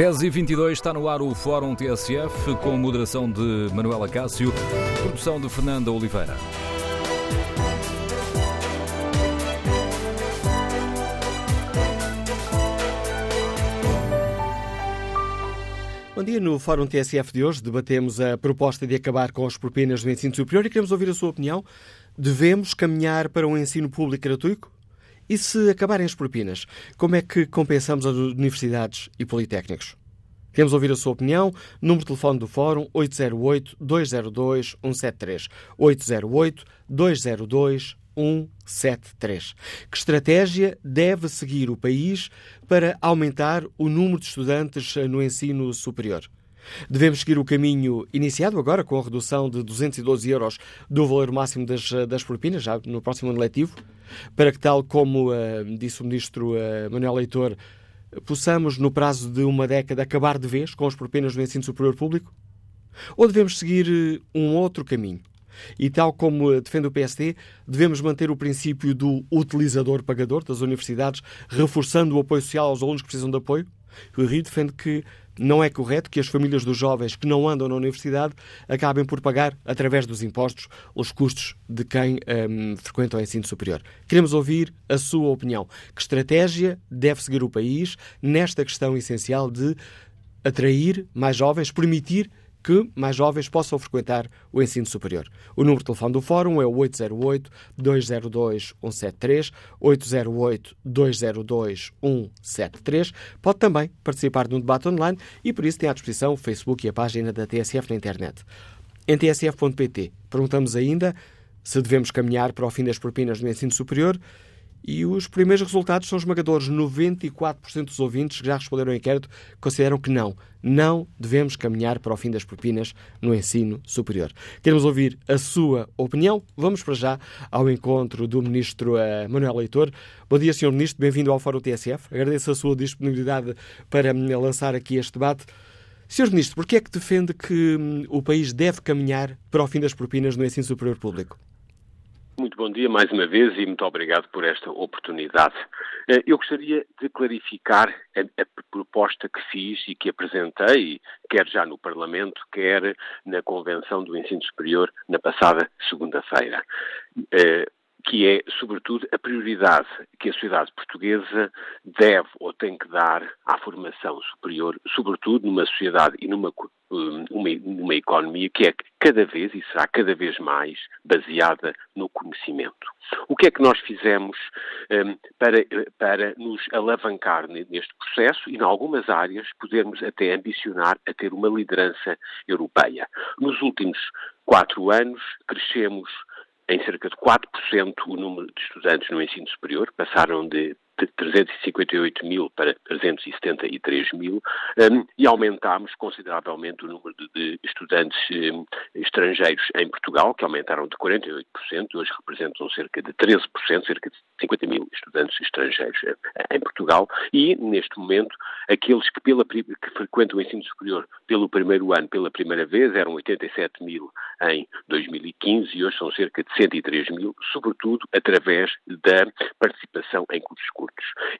10 e 22 está no ar o Fórum TSF, com moderação de Manuela Cássio, produção de Fernanda Oliveira. Bom dia. No Fórum TSF de hoje debatemos a proposta de acabar com as propinas do ensino superior e queremos ouvir a sua opinião. Devemos caminhar para um ensino público gratuito? E se acabarem as propinas, como é que compensamos as universidades e politécnicos? Queremos ouvir a sua opinião. Número de telefone do Fórum 808-202-173. 808-202-173. Que estratégia deve seguir o país para aumentar o número de estudantes no ensino superior? Devemos seguir o caminho iniciado agora com a redução de 212 euros do valor máximo das, das propinas, já no próximo ano letivo, para que, tal como uh, disse o ministro uh, Manuel Leitor, possamos, no prazo de uma década, acabar de vez com as propinas do ensino superior público? Ou devemos seguir um outro caminho? E, tal como defende o PSD, devemos manter o princípio do utilizador-pagador das universidades, reforçando o apoio social aos alunos que precisam de apoio? O Rio defende que não é correto que as famílias dos jovens que não andam na universidade acabem por pagar, através dos impostos, os custos de quem um, frequenta o ensino superior. Queremos ouvir a sua opinião. Que estratégia deve seguir o país nesta questão essencial de atrair mais jovens, permitir que mais jovens possam frequentar o ensino superior. O número de telefone do Fórum é o 808-202-173, 808-202-173. Pode também participar de um debate online e, por isso, tem à disposição o Facebook e a página da TSF na internet. Em tsf.pt, perguntamos ainda se devemos caminhar para o fim das propinas no ensino superior e os primeiros resultados são esmagadores. 94% dos ouvintes que já responderam ao inquérito consideram que não. Não devemos caminhar para o fim das propinas no ensino superior. Queremos ouvir a sua opinião. Vamos para já ao encontro do Ministro uh, Manuel Leitor. Bom dia, Sr. Ministro. Bem-vindo ao Fórum TSF. Agradeço a sua disponibilidade para hum, lançar aqui este debate. Sr. Ministro, por que é que defende que hum, o país deve caminhar para o fim das propinas no ensino superior público? Muito bom dia mais uma vez e muito obrigado por esta oportunidade. Eh, eu gostaria de clarificar a, a, proposta que fiz e que apresentei, quer já no Parlamento, quer na Convenção do Ensino Superior na passada segunda-feira. Eh, que é, sobretudo, a prioridade que a sociedade portuguesa deve ou tem que dar à formação superior, sobretudo numa sociedade e numa, uma, numa economia que é cada vez e será cada vez mais baseada no conhecimento. O que é que nós fizemos um, para, para nos alavancar neste processo e, em algumas áreas, podermos até ambicionar a ter uma liderança europeia? Nos últimos quatro anos, crescemos em cerca de 4% o número de estudantes no ensino superior, passaram de de 358 mil para 373 mil um, e aumentámos consideravelmente o número de, de estudantes um, estrangeiros em Portugal, que aumentaram de 48%, hoje representam cerca de 13%, cerca de 50 mil estudantes estrangeiros eh, em Portugal e, neste momento, aqueles que, pela, que frequentam o ensino superior pelo primeiro ano, pela primeira vez, eram 87 mil em 2015 e hoje são cerca de 103 mil, sobretudo através da participação em cursos curtos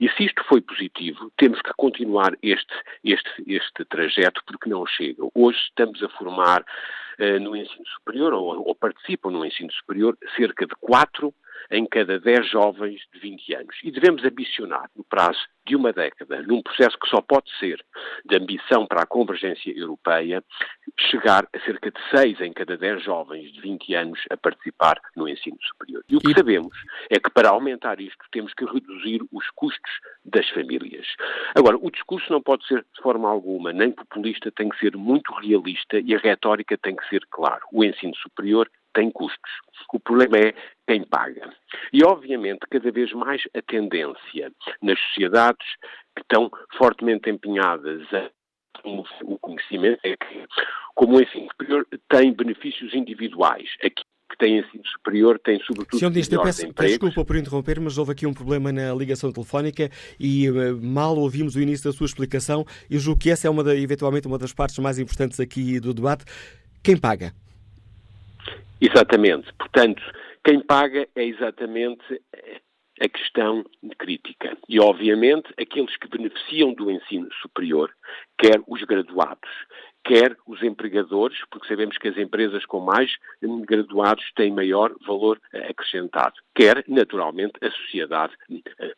E se isto foi positivo, temos que continuar este, este, este trajeto porque não chega. Hoje estamos a formar uh, no ensino superior, ou, ou participam no ensino superior, cerca de 4 em cada 10 jovens de 20 anos. E devemos ambicionar, no prazo de uma década, num processo que só pode ser de ambição para a convergência europeia, chegar a cerca de 6 em cada 10 jovens de 20 anos a participar no ensino superior. E o que sabemos é que para aumentar isto temos que reduzir os custos das famílias. Agora, o discurso não pode ser de forma alguma nem populista, tem que ser muito realista e a retórica tem que ser claro. O ensino superior tem custos. O problema é quem paga. E, obviamente, cada vez mais a tendência nas sociedades que estão fortemente empenhadas a o conhecimento é que, como o ensino superior tem benefícios individuais, aqui que tem ensino superior tem sobretudo. Sr. Ministro, eu peço, peço desculpa por interromper, mas houve aqui um problema na ligação telefónica e uh, mal ouvimos o início da sua explicação e julgo que essa é uma da, eventualmente uma das partes mais importantes aqui do debate. Quem paga? Exatamente. Portanto, quem paga é exatamente a questão crítica. E, obviamente, aqueles que beneficiam do ensino superior, quer os graduados, quer os empregadores, porque sabemos que as empresas com mais graduados têm maior valor acrescentado, quer, naturalmente, a sociedade eh,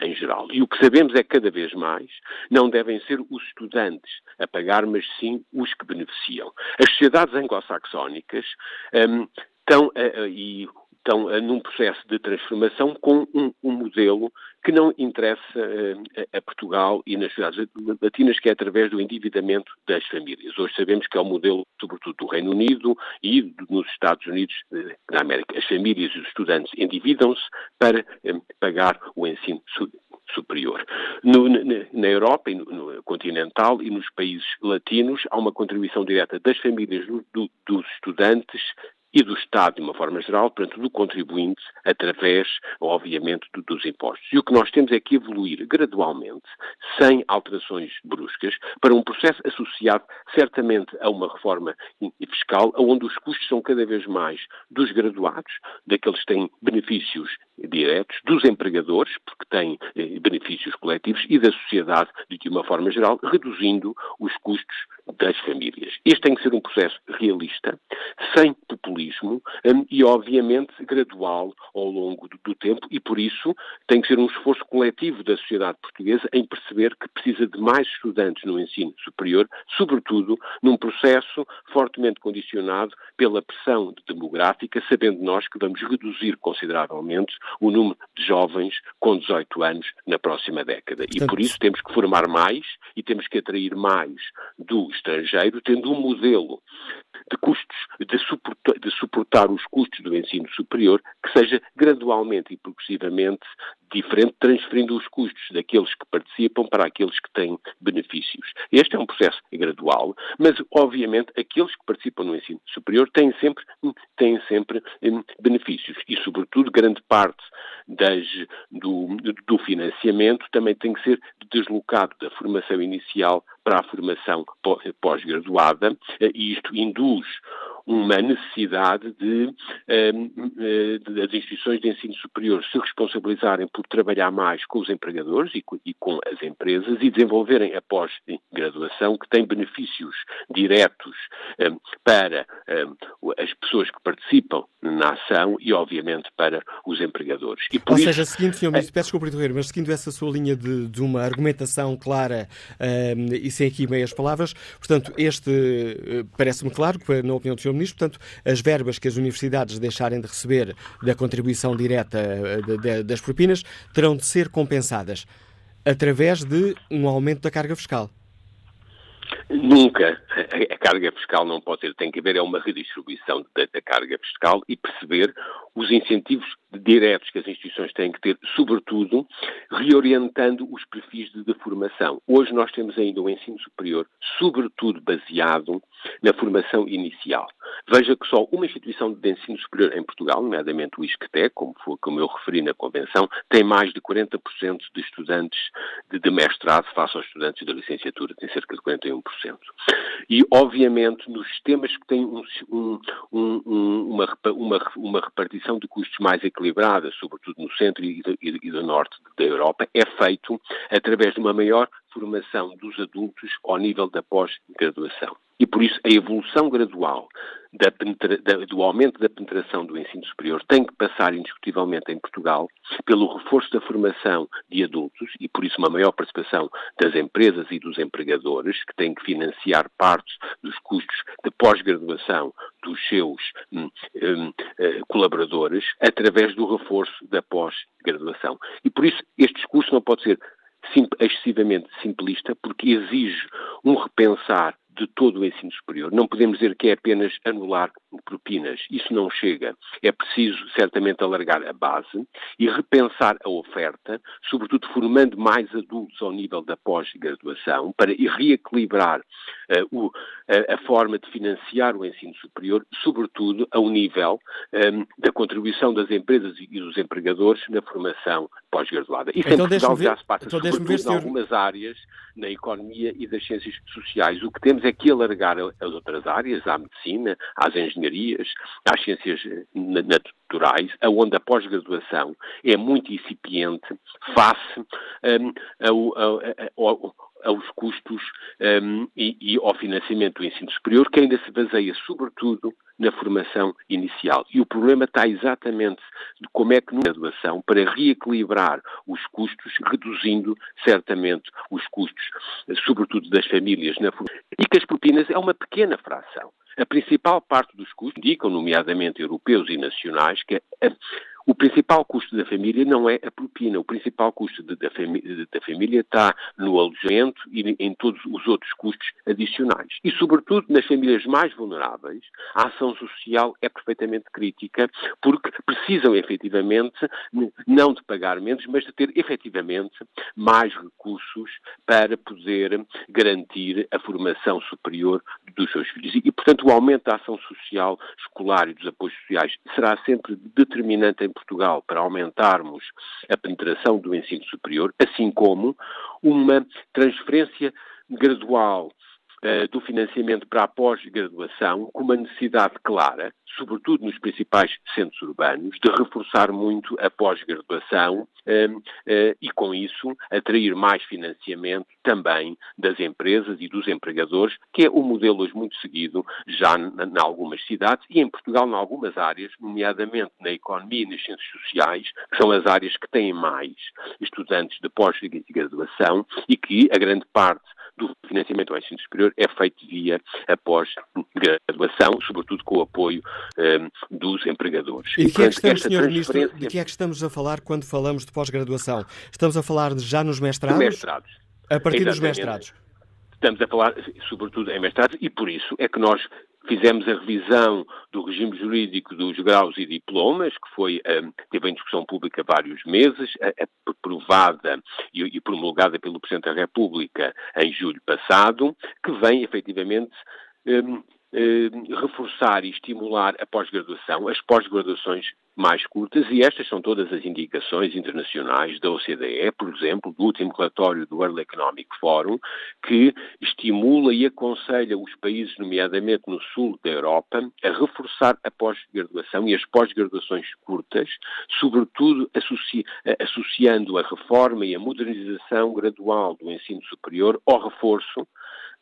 em geral. E o que sabemos é que cada vez mais não devem ser os estudantes a pagar, mas sim os que beneficiam. As sociedades anglo-saxónicas um, estão, uh, e estão uh, num processo de transformação com um, um modelo que não interessa uh, a Portugal e nas cidades latinas, que é através do endividamento das famílias. Hoje sabemos que é o modelo, sobretudo, do Reino Unido e nos Estados Unidos da América. As famílias e os estudantes endividam-se para pagar o ensino superior. No, na Europa, no, no, continental e nos países latinos, há uma contribuição direta das famílias do, do, dos estudantes e do Estado, de uma forma geral, portanto, do contribuinte, através, obviamente, do, dos impostos. E o que nós temos é que evoluir gradualmente, sem alterações bruscas, para um processo associado certamente a uma reforma fiscal, onde os custos são cada vez mais dos graduados, daqueles que têm benefícios diretos, dos empregadores, porque têm eh, benefícios coletivos, e da sociedade, de uma forma geral, reduzindo os custos das famílias. Este tem que ser um processo realista, sem populismo um, e, obviamente, gradual ao longo do, do, tempo e, por isso, tem que ser um esforço coletivo da sociedade portuguesa em perceber que precisa de mais estudantes no ensino superior, sobretudo num processo fortemente condicionado pela pressão demográfica, sabendo nós que vamos reduzir consideravelmente o número de jovens com 18 anos na próxima década. E, por isso, temos que formar mais e temos que atrair mais do estrangeiro, tendo um modelo de custos, de suportar, de suportar, os custos do ensino superior, que seja gradualmente e progressivamente diferente, transferindo os custos daqueles que participam para aqueles que têm benefícios. Este é um processo gradual, mas obviamente aqueles que participam no ensino superior têm sempre, têm sempre hum, benefícios e, sobretudo, grande parte das, do, do financiamento também tem que ser deslocado da formação inicial para a formação pós-graduada, e isto induz luz uma necessidade de, ehm, eh, de, as instituições de ensino superior se responsabilizarem por trabalhar mais com os empregadores e com, e com as empresas e desenvolverem a pós-graduação que tem benefícios diretos ehm, para ehm, as pessoas que participam na ação e, obviamente, para os empregadores. Ou seja, seguindo, Sr. Ministro, é... peço desculpa interromper, mas seguindo essa sua linha de, de uma argumentação clara e sem aqui meias palavras, portanto, este eh, parece-me claro que, na opinião do Sr. Ministro, portanto, as verbas que as universidades deixarem de receber da contribuição direta eh, das propinas terão de ser compensadas através de um aumento da carga fiscal. Nunca a, carga fiscal não pode ter, tem que haver é uma redistribuição da, da carga fiscal e perceber os incentivos diretos que as instituições têm que ter, sobretudo reorientando os perfis de, de formação. Hoje nós temos ainda o ensino superior, sobretudo baseado na formação inicial. Veja que só uma instituição de ensino superior em Portugal, nomeadamente o ISCTE, como, foi, como eu referi na Convenção, tem mais de 40% de estudantes de, de mestrado face aos estudantes da licenciatura, tem cerca de 41%. E, obviamente, nos sistemas que têm um, um, um, uma, uma, uma repartição de custos mais equilibrada, sobretudo no centro e do, e do norte da Europa, é feito através de uma maior formação dos adultos ao nível da pós-graduação. E por isso a evolução gradual da da, do aumento da penetração do ensino superior tem que passar indiscutivelmente em Portugal pelo reforço da formação de adultos e por isso uma maior participação das empresas e dos empregadores que têm que financiar parte dos custos de pós-graduação dos seus hum, hum, eh, colaboradores através do reforço da pós-graduação. E por isso este discurso não pode ser excessivamente simplista porque exige um repensar de todo o ensino superior. Não podemos dizer que é apenas anular propinas. Isso não chega. É preciso, certamente, alargar a base e repensar a oferta, sobretudo formando mais adultos ao nível da pós-graduação, para reequilibrar uh, o, uh, a forma de financiar o ensino superior, sobretudo ao nível um, ehm, da contribuição das empresas e dos empregadores na formação pós-graduada. Isso então, em Portugal já se passa, então, sobretudo, em algumas áreas, na economia e das ciências sociais. O que temos é que alargar as outras áreas, à medicina, às engenharias, às ciências naturais, onde a pós-graduação é muito incipiente face um, ao, ao, ao, aos custos um, e, e, ao financiamento do ensino superior, que ainda se baseia sobretudo na formação inicial. E o problema está exatamente de como é que na graduação, para reequilibrar os custos, reduzindo certamente os custos, sobretudo das famílias na formação, e que as propinas é uma pequena fração. A principal parte dos custos indicam, nomeadamente europeus e nacionais, que a, o principal custo da família não é a propina. O principal custo de, da, da, família está no alojamento e em todos os outros custos adicionais. E, sobretudo, nas famílias mais vulneráveis, a ação social é perfeitamente crítica, porque precisam efetivamente não de pagar menos, mas de ter efetivamente mais recursos para poder garantir a formação superior dos seus filhos. E, portanto, o aumento da ação social escolar e dos apoios sociais será sempre determinante Portugal para aumentarmos a penetração do ensino superior, assim como uma transferência gradual do financiamento para a pós-graduação, com uma necessidade clara sobretudo nos principais centros urbanos, de reforçar muito a pós-graduação um, uh, e, com isso, atrair mais financiamento também das empresas e dos empregadores, que é um modelo hoje muito seguido já em algumas cidades e em Portugal, em algumas áreas, nomeadamente na economia e nas ciências sociais, que são as áreas que têm mais estudantes de pós-graduação e que a grande parte do financiamento ao ensino superior é feito via a pós-graduação, sobretudo com o apoio um, dos empregadores. E de que, é que estamos, Sr. Ministro, de que é que estamos a falar quando falamos de pós-graduação? Estamos a falar já nos mestrados? mestrados. A partir Exatamente. dos mestrados? Estamos a falar, sobretudo, em mestrados, e por isso é que nós fizemos a revisão do regime jurídico dos graus e diplomas, que foi, um, ehm, teve em discussão pública vários meses, aprovada e, promulgada pelo Presidente da República em julho passado, que vem efetivamente um, eh, reforçar e estimular a pós-graduação, as pós-graduações mais curtas, e estas são todas as indicações internacionais da OCDE, por exemplo, do último relatório do World Economic Forum, que estimula e aconselha os países, nomeadamente no sul da Europa, a reforçar a pós-graduação e as pós-graduações curtas, sobretudo associ associando a reforma e a modernização gradual do ensino superior ao reforço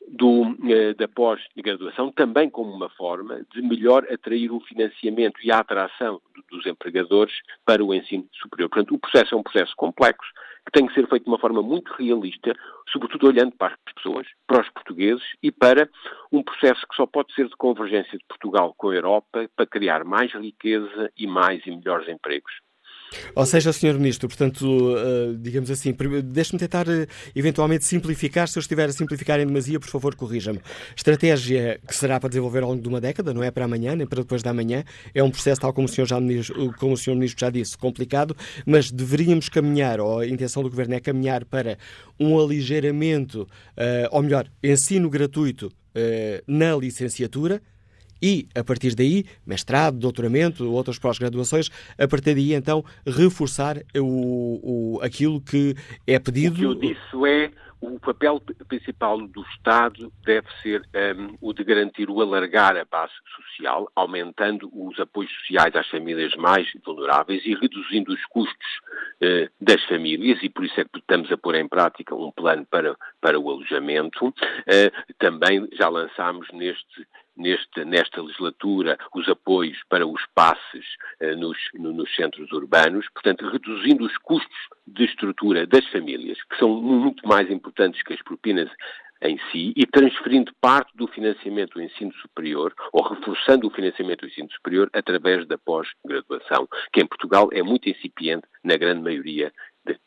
do, eh, da pós-graduação, também como uma forma de melhor atrair o financiamento e a atração dos empregadores para o ensino superior. Portanto, o processo é um processo complexo, que tem que ser feito de uma forma muito realista, sobretudo olhando para as pessoas, para os portugueses e para um processo que só pode ser de convergência de Portugal com a Europa para criar mais riqueza e mais e melhores empregos. Ou seja, Sr. Ministro, portanto, uh, digamos assim, deixe-me tentar uh, eventualmente simplificar. Se eu estiver a simplificar em demasia, por favor, corrija-me. Estratégia que será para desenvolver ao longo de uma década, não é para amanhã, nem para depois da manhã. É um processo, tal como o Sr. Já, como o Sr. Ministro já disse, complicado, mas deveríamos caminhar, ou a intenção do Governo é caminhar para um aligeiramento, uh, ou melhor, ensino gratuito na licenciatura e, a partir daí, mestrado, doutoramento, outras pós-graduações, a partir daí, então, reforçar o, o, aquilo que é pedido. O que eu disse é o papel principal do Estado deve ser um, o de garantir o alargar a base social, aumentando os apoios sociais às famílias mais vulneráveis e reduzindo os custos uh, das famílias, e por isso é que estamos a pôr em prática um plano para, para o alojamento. Uh, também já lançámos neste neste, nesta legislatura os apoios para os passes uh, nos, no, nos centros urbanos, portanto, reduzindo os custos de estrutura das famílias, que são muito mais importantes que as propinas em si e transferindo parte do financiamento do ensino superior ou reforçando o financiamento do ensino superior através da pós-graduação, que em Portugal é muito incipiente na grande maioria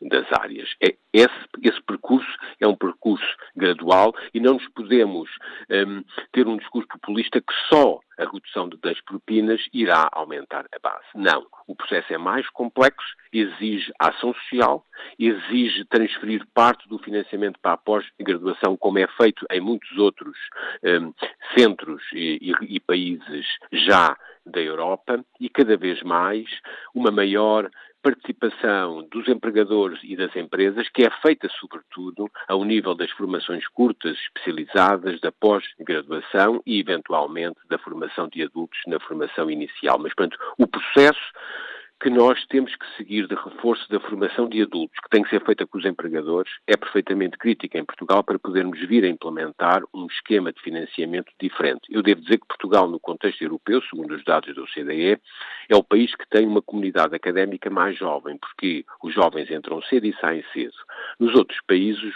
das áreas. É, esse, esse, percurso é um percurso gradual e não nos podemos um, ter um discurso populista que só a redução das propinas irá aumentar a base. Não. O processo é mais complexo, exige ação social, exige transferir parte do financiamento para a pós-graduação, como é feito em muitos outros um, centros e, e, e países já da Europa, e cada vez mais uma maior participação dos empregadores e das empresas, que é feita sobretudo ao nível das formações curtas, especializadas, da pós-graduação e, eventualmente, da formação de adultos na formação inicial. Mas, portanto, o processo que nós temos que seguir de reforço da formação de adultos, que tem que ser feita com os empregadores, é perfeitamente crítica em Portugal para podermos vir a implementar um esquema de financiamento diferente. Eu devo dizer que Portugal, no contexto europeu, segundo os dados do OCDE, é o país que tem uma comunidade académica mais jovem, porque os jovens entram cedo e saem cedo. Nos outros países,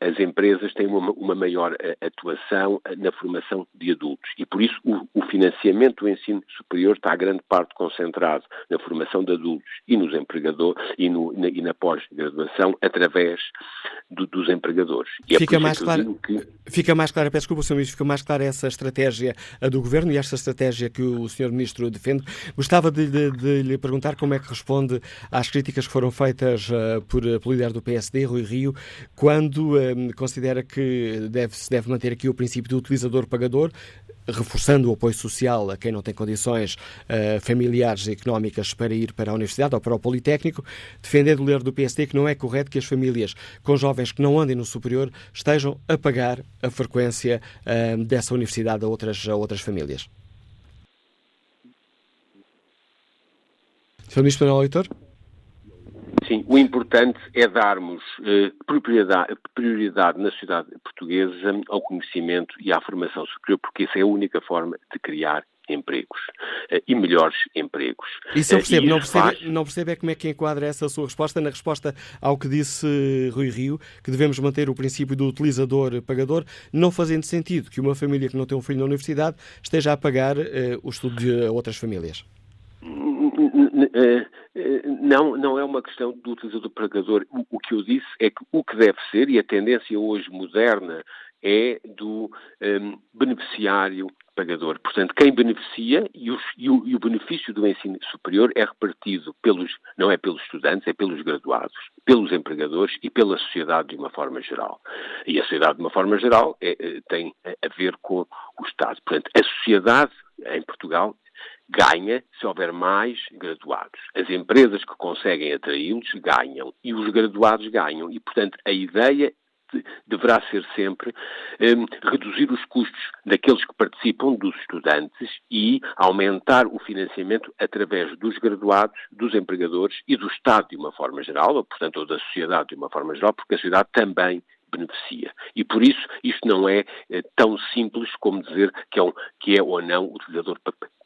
as empresas têm uma, uma maior atuação na formação de adultos e, por isso, o, o financiamento do ensino superior está a grande parte concentrado na formação de adultos e nos empregadores e, no, na, e na pós-graduação através do, dos empregadores. E é fica, é mais claro, que... fica mais clara, peço desculpa, Sr. Ministro, fica mais clara essa estratégia do Governo e esta estratégia que o Sr. Ministro defende. Gostava de, de, de, lhe perguntar como é que responde às críticas que foram feitas uh, por, pelo líder do PSD, Rui Rio, quando uh, considera que deve, se deve manter aqui o princípio do utilizador-pagador, reforçando o apoio social a quem não tem condições uh, familiares e económicas para ir para a universidade ou para o Politécnico, defendendo o líder do PSD que não é correto que as famílias com jovens que não andem no superior estejam a pagar a frequência uh, dessa universidade a outras, a outras famílias. Sr. Ministro Manuel Leitor? Sim, o importante é darmos eh, prioridade, prioridade, na sociedade portuguesa ao conhecimento e à formação superior, porque essa é a única forma de criar empregos eh, e melhores empregos. Isso eu percebo, não percebe, faz... não percebe é como é que enquadra essa sua resposta na resposta ao que disse Rui Rio, que devemos manter o princípio do utilizador-pagador, não fazendo sentido que uma família que não tem um filho na universidade esteja a pagar uh, o estudo de outras famílias. Eh, eh, não, não é uma questão do utilizador pagador. O, que eu disse é que o que deve ser, e a tendência hoje moderna, é do um, ehm, beneficiário pagador. Portanto, quem beneficia e, e, o, e, o, benefício do ensino superior é repartido pelos, não é pelos estudantes, é pelos graduados, pelos empregadores e pela sociedade de uma forma geral. E a sociedade de uma forma geral é, é tem a ver com o Estado. Portanto, a sociedade em Portugal ganha se houver mais graduados. As empresas que conseguem atraí-los ganham e os graduados ganham. E, portanto, a ideia deverá ser sempre um, reduzir os custos daqueles que participam, dos estudantes, e aumentar o financiamento através dos graduados, dos empregadores e do Estado de uma forma geral, ou, portanto, ou da sociedade de uma forma geral, porque a sociedade também beneficia. E por isso isto não é, é tão simples como dizer que é, um, que é ou não utilizador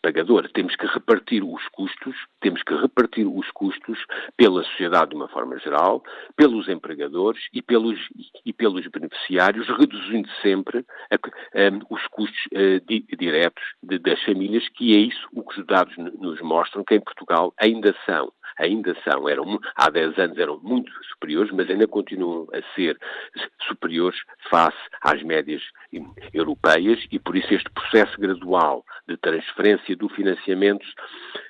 pagador. Temos que repartir os custos, temos que repartir os custos pela sociedade de uma forma geral, pelos empregadores e pelos, e pelos beneficiários, reduzindo sempre a, um, os custos uh, di, diretos de, das famílias, que é isso o que os dados nos mostram, que em Portugal ainda são ainda são, eram, há 10 anos eram muito superiores, mas ainda continuam a ser superiores face às médias europeias e por isso este processo gradual de transferência do financiamento,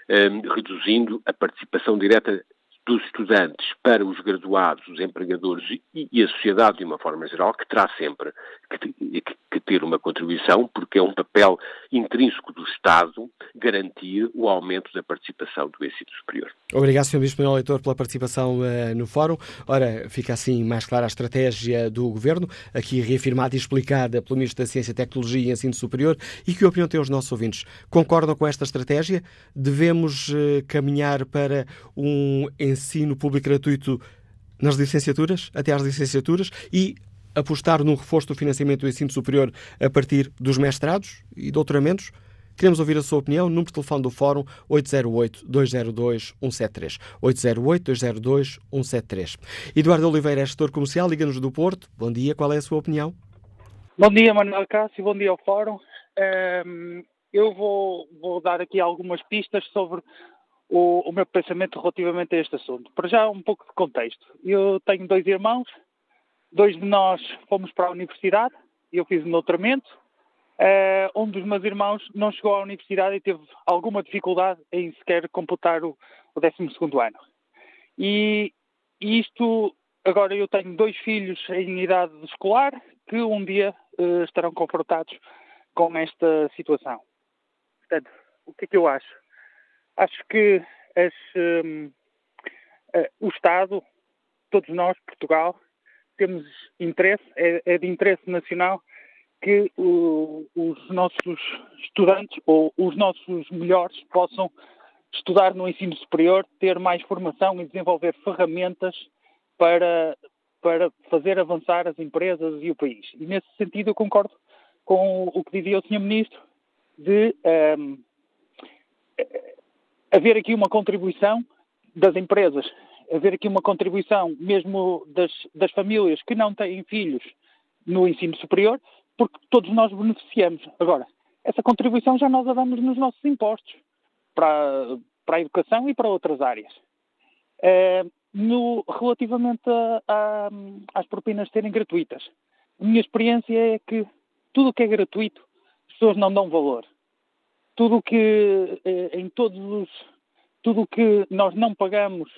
um, reduzindo a participação direta dos estudantes para os graduados, os empregadores e, a sociedade de uma forma geral, que terá sempre que, que, ter uma contribuição, porque é um papel intrínseco do Estado garantir o aumento da participação do ensino superior. Obrigado, Sr. Bispo Manuel Leitor, pela participação uh, no fórum. Ora, fica assim mais clara a estratégia do Governo, aqui reafirmada e explicada pelo Ministro da Ciência, Tecnologia e Ensino Superior. E que opinião têm os nossos ouvintes? Concordam com esta estratégia? Devemos uh, caminhar para um ensino público gratuito nas licenciaturas, até às licenciaturas, e apostar num reforço do financiamento do ensino superior a partir dos mestrados e doutoramentos? Queremos ouvir a sua opinião. Número de telefone do Fórum 808-202-173. 808-202-173. Eduardo Oliveira é gestor comercial, Liga-nos do Porto. Bom dia, qual é a sua opinião? Bom dia, Manuel Cássio, bom dia ao Fórum. Um, ehm, eu vou, vou, dar aqui algumas pistas sobre o, o, meu pensamento relativamente a este assunto. Para já, um pouco de contexto. Eu tenho dois irmãos, dois de nós fomos para a universidade, eu fiz um doutoramento. Uh, um dos meus irmãos não chegou à universidade e teve alguma dificuldade em sequer completar o, o 12 ano. E, e isto, agora eu tenho dois filhos em idade escolar que um dia uh, estarão confrontados com esta situação. Portanto, o que é que eu acho? Acho que as, um, uh, o Estado, todos nós, Portugal, temos interesse, é, é de interesse nacional que os nossos estudantes ou os nossos melhores possam estudar no ensino superior, ter mais formação e desenvolver ferramentas para, para fazer avançar as empresas e o país. E nesse sentido eu concordo com o que dizia o Sr. Ministro de um, haver aqui uma contribuição das empresas, haver aqui uma contribuição mesmo das, das famílias que não têm filhos no ensino superior, porque todos nós beneficiamos. Agora, essa contribuição já nós a damos nos nossos impostos para, para a educação e para outras áreas. Uh, no, relativamente a, a, às propinas serem gratuitas, a minha experiência é que tudo o que é gratuito, as pessoas não dão valor. Tudo o que, eh, em todos os, tudo que nós não pagamos,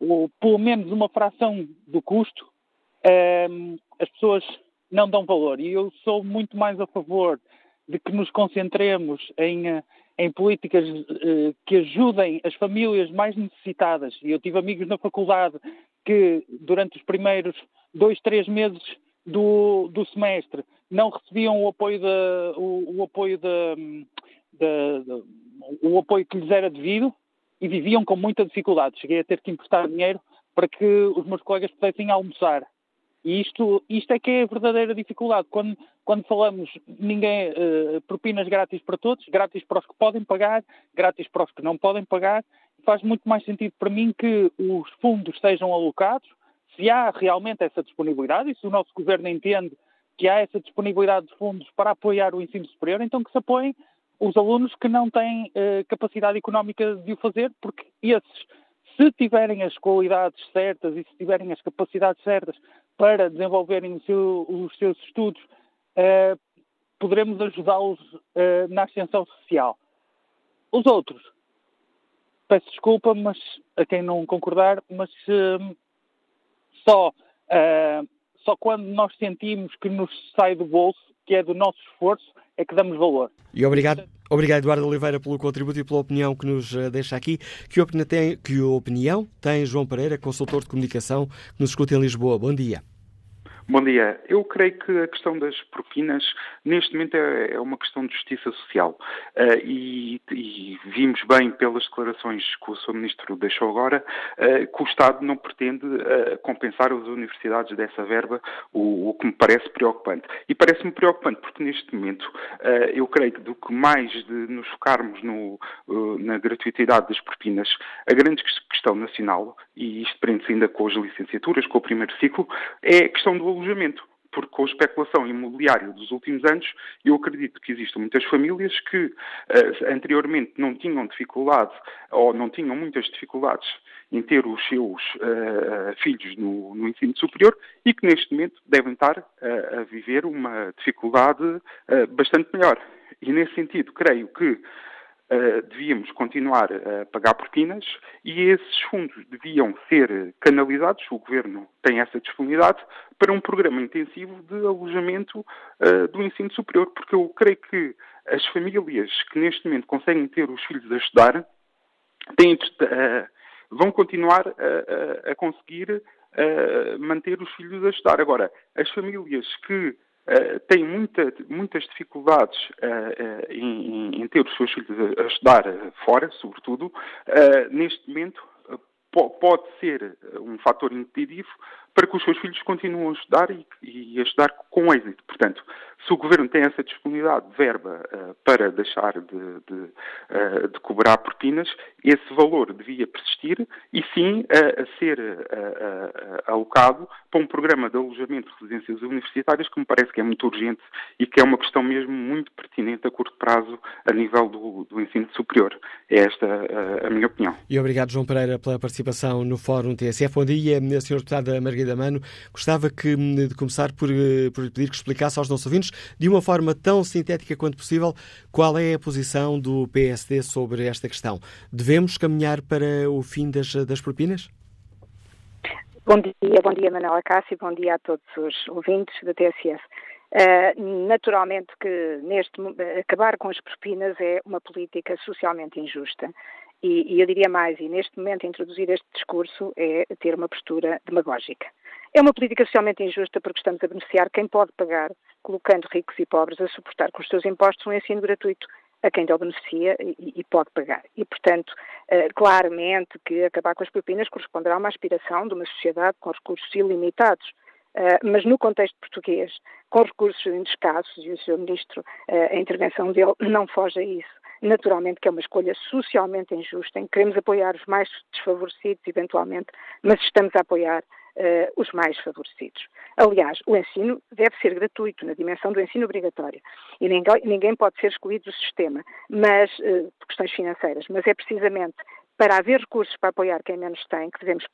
ou pelo menos uma fração do custo, eh, as pessoas não dão valor. E eu sou muito mais a favor de que nos concentremos em, eh, em políticas eh, que ajudem as famílias mais necessitadas. E eu tive amigos na faculdade que, durante os primeiros dois, três meses do, do semestre, não recebiam o apoio, da, o, o apoio da, da, o apoio que lhes era devido e viviam com muita dificuldade. Cheguei a ter que emprestar dinheiro para que os meus colegas pudessem almoçar. E isto, isto é que é a verdadeira dificuldade. Quando, quando falamos ninguém uh, propinas grátis para todos, grátis para os que podem pagar, grátis para os que não podem pagar, faz muito mais sentido para mim que os fundos sejam alocados, se há realmente essa disponibilidade e se o nosso governo entende que há essa disponibilidade de fundos para apoiar o ensino superior, então que se apoiem os alunos que não têm uh, capacidade económica de o fazer, porque esses, se tiverem as qualidades certas e se tiverem as capacidades certas para desenvolverem seu, os seus estudos, uh, poderemos ajudá-los uh, na ascensão social. Os outros, peço desculpa, mas a quem não concordar, mas só, só quando nós sentimos que nos sai do bolso, que é do nosso esforço, é que damos valor. E obrigado, obrigado Eduardo Oliveira pelo contributo e pela opinião que nos deixa aqui. Que opinião tem, que opinião tem João Pereira, consultor de comunicação, que nos escuta em Lisboa? Bom dia. Bom dia. Eu creio que a questão das propinas, neste momento, é, é uma questão de justiça social. Uh, e, e, vimos bem pelas declarações que o Sr. Ministro deixou agora, uh, que o Estado não pretende uh, compensar as universidades dessa verba, o, o, que me parece preocupante. E parece-me preocupante porque, neste momento, eu creio que do que mais de nos focarmos no, na gratuitidade das propinas, a grande questão nacional, e isto prende-se ainda com as licenciaturas, com o primeiro ciclo, é a questão do alojamento porque com a especulação imobiliária dos últimos anos, eu acredito que existem muitas famílias que uh, anteriormente não tinham dificuldade ou não tinham muitas dificuldades em ter os seus uh, filhos no, no, ensino superior e que neste momento devem estar uh, a viver uma dificuldade bastante melhor. E nesse sentido, creio que Uh, devíamos continuar a pagar propinas e esses fundos deviam ser canalizados, o Governo tem essa disponibilidade, para um programa intensivo de alojamento uh, do ensino superior, porque eu creio que as famílias que neste momento conseguem ter os filhos a estudar têm, uh, vão continuar a, a, a conseguir manter os filhos a estudar. Agora, as famílias que Uh, tem muita, muitas dificuldades uh, em, em, ter os seus filhos a, a estudar fora, sobretudo, neste momento pode ser um fator impeditivo para que os seus filhos continuem a estudar e, e a estudar com êxito. Portanto, se o Governo tem essa disponibilidade de verba uh, para deixar de, de, uh, de, cobrar propinas, esse valor devia persistir e sim a ser alocado para um programa de alojamento de residências universitárias que me parece que é muito urgente e que é uma questão mesmo muito pertinente a curto prazo a nível do, do ensino superior. É esta a minha opinião. E obrigado, João Pereira, pela participação no Fórum TSF. Bom dia, Sr. Deputada Margarida Mano. Gostava que, de começar por, por pedir que explicasse aos nossos ouvintes de uma forma tão sintética quanto possível, qual é a posição do PSD sobre esta questão? Devemos caminhar para o fim das, das propinas? Bom dia, bom dia Manuela Cássio, bom dia a todos os ouvintes da TSF. Uh, naturalmente que neste acabar com as propinas é uma política socialmente injusta E, e, eu diria mais, e neste momento introduzir este discurso é ter uma postura demagógica. É uma política socialmente injusta porque estamos a beneficiar quem pode pagar, colocando ricos e pobres a suportar com os seus impostos um ensino gratuito a quem dele beneficia e, e, pode pagar. E, portanto, uh, claramente que acabar com as propinas corresponderá a uma aspiração de uma sociedade com recursos ilimitados. Uh, mas no contexto português, com recursos escassos, e o Sr. Ministro, uh, a intervenção dele não foge a isso, naturalmente que é uma escolha socialmente injusta, em que queremos apoiar os mais desfavorecidos, eventualmente, mas estamos a apoiar uh, os mais favorecidos. Aliás, o ensino deve ser gratuito, na dimensão do ensino obrigatório, e ninguém, ninguém pode ser excluído do sistema, mas, uh, por questões financeiras, mas é precisamente para haver recursos para apoiar quem menos tem, que devemos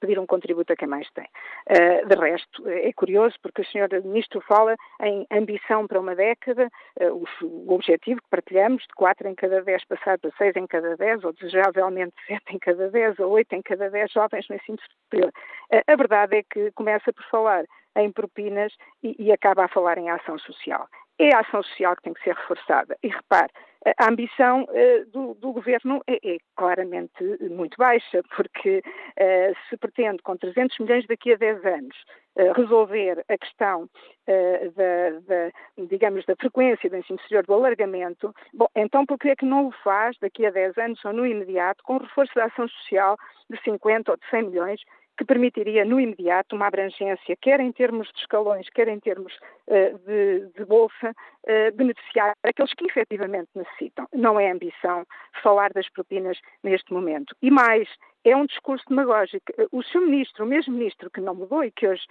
pedir um contributo a quem mais tem. Uh, de resto, é curioso porque o Sr. Ministro fala em ambição para uma década, uh, o, objetivo que partilhamos de 4 em cada 10 passar para 6 em cada 10, ou desejavelmente 7 em cada 10, ou 8 em cada 10 jovens no ensino superior. Uh, a verdade é que começa por falar em propinas e, e acaba a falar em ação social. É a ação social que tem que ser reforçada. E repare, a ambição uh, do, do, governo é, é, claramente muito baixa, porque uh, se pretende, com 300 milhões daqui a 10 anos, uh, resolver a questão da, da, digamos, da frequência do ensino superior, do alargamento, bom, então por que é que não o faz daqui a 10 anos ou no imediato, com reforço da ação social de 50 ou de 100 milhões, que permitiria no imediato uma abrangência, quer em termos de escalões, quer em termos de, de, bolsa, uh, beneficiar aqueles que efetivamente necessitam. Não é ambição falar das propinas neste momento. E mais, é um discurso demagógico. O seu ministro, o mesmo ministro que não mudou e que hoje